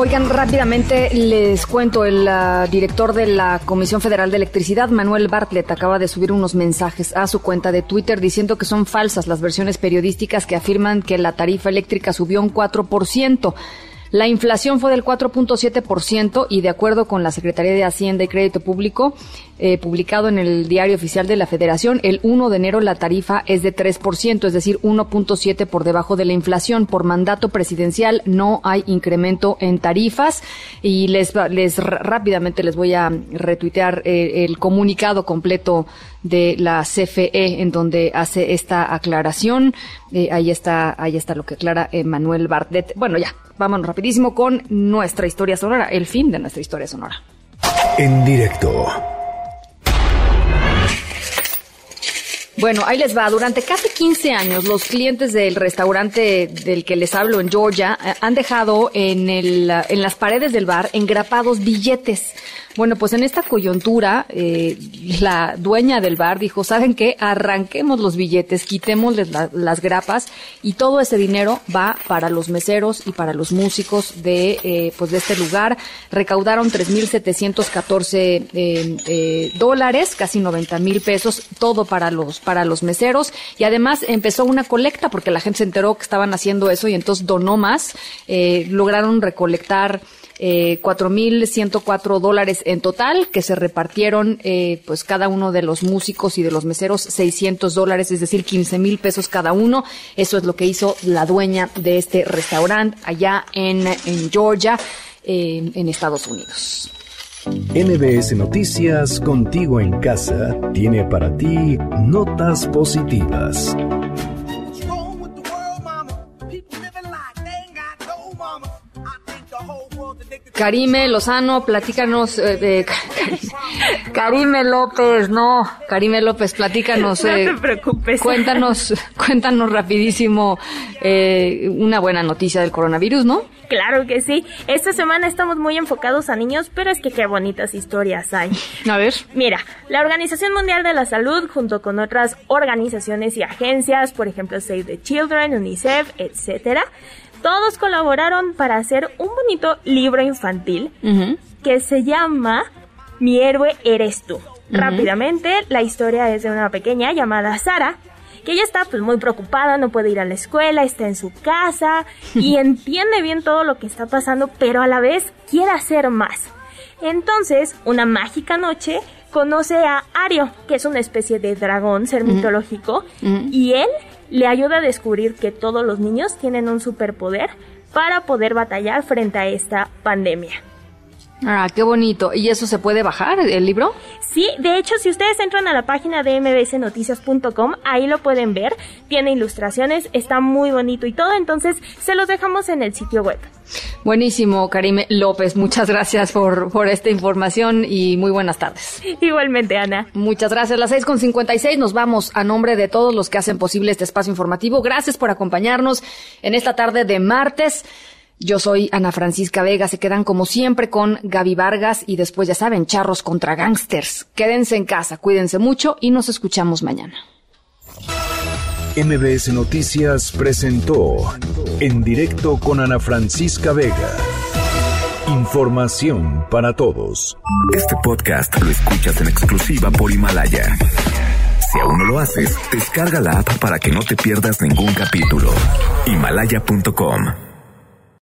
[SPEAKER 2] Oigan, rápidamente les cuento, el uh, director de la Comisión Federal de Electricidad, Manuel Bartlett, acaba de subir unos mensajes a su cuenta de Twitter diciendo que son falsas las versiones periodísticas que afirman que la tarifa eléctrica subió un 4%. La inflación fue del 4.7% y de acuerdo con la Secretaría de Hacienda y Crédito Público, eh, publicado en el Diario Oficial de la Federación, el 1 de enero la tarifa es de 3%, es decir, 1.7 por debajo de la inflación. Por mandato presidencial no hay incremento en tarifas y les, les rápidamente les voy a retuitear eh, el comunicado completo de la CFE en donde hace esta aclaración. Eh, ahí está, ahí está lo que aclara Manuel Bartlett. Bueno, ya, vámonos rapidísimo con nuestra historia sonora, el fin de nuestra historia sonora.
[SPEAKER 1] En directo.
[SPEAKER 2] Bueno, ahí les va. Durante casi 15 años, los clientes del restaurante del que les hablo en Georgia eh, han dejado en, el, en las paredes del bar engrapados billetes bueno, pues en esta coyuntura, eh, la dueña del bar dijo, ¿saben qué? Arranquemos los billetes, quitémosles las grapas y todo ese dinero va para los meseros y para los músicos de, eh, pues de este lugar. Recaudaron 3.714 eh, eh, dólares, casi 90 mil pesos, todo para los, para los meseros. Y además empezó una colecta porque la gente se enteró que estaban haciendo eso y entonces donó más. Eh, lograron recolectar eh, 4.104 dólares en total, que se repartieron, eh, pues cada uno de los músicos y de los meseros 600 dólares, es decir, 15 mil pesos cada uno. Eso es lo que hizo la dueña de este restaurante allá en, en Georgia, en Estados Unidos.
[SPEAKER 1] NBS Noticias, contigo en casa, tiene para ti notas positivas.
[SPEAKER 2] Karime Lozano, platícanos, eh, (laughs) Karime López, no, Karime López, platícanos. (laughs)
[SPEAKER 31] no te eh, preocupes.
[SPEAKER 2] Cuéntanos, (laughs) cuéntanos rapidísimo eh, una buena noticia del coronavirus, ¿no?
[SPEAKER 31] Claro que sí. Esta semana estamos muy enfocados a niños, pero es que qué bonitas historias hay.
[SPEAKER 2] A ver.
[SPEAKER 31] Mira, la Organización Mundial de la Salud, junto con otras organizaciones y agencias, por ejemplo Save the Children, UNICEF, etcétera, todos colaboraron para hacer un bonito libro infantil que se llama Mi héroe eres tú. Rápidamente, la historia es de una pequeña llamada Sara, que ella está pues muy preocupada, no puede ir a la escuela, está en su casa (laughs) y entiende bien todo lo que está pasando, pero a la vez quiere hacer más. Entonces, una mágica noche, conoce a Ario, que es una especie de dragón, ser mitológico, y él le ayuda a descubrir que todos los niños tienen un superpoder para poder batallar frente a esta pandemia.
[SPEAKER 2] Ah, qué bonito. ¿Y eso se puede bajar, el libro?
[SPEAKER 31] Sí, de hecho, si ustedes entran a la página de mbsnoticias.com, ahí lo pueden ver. Tiene ilustraciones, está muy bonito y todo, entonces se los dejamos en el sitio web.
[SPEAKER 2] Buenísimo, Karime López. Muchas gracias por, por esta información y muy buenas tardes.
[SPEAKER 31] Igualmente, Ana.
[SPEAKER 2] Muchas gracias. Las seis con cincuenta y seis nos vamos a nombre de todos los que hacen posible este espacio informativo. Gracias por acompañarnos en esta tarde de martes. Yo soy Ana Francisca Vega. Se quedan como siempre con Gaby Vargas y después ya saben, charros contra gangsters. Quédense en casa, cuídense mucho y nos escuchamos mañana.
[SPEAKER 1] MBS Noticias presentó en directo con Ana Francisca Vega. Información para todos.
[SPEAKER 32] Este podcast lo escuchas en exclusiva por Himalaya. Si aún no lo haces, descarga la app para que no te pierdas ningún capítulo. Himalaya.com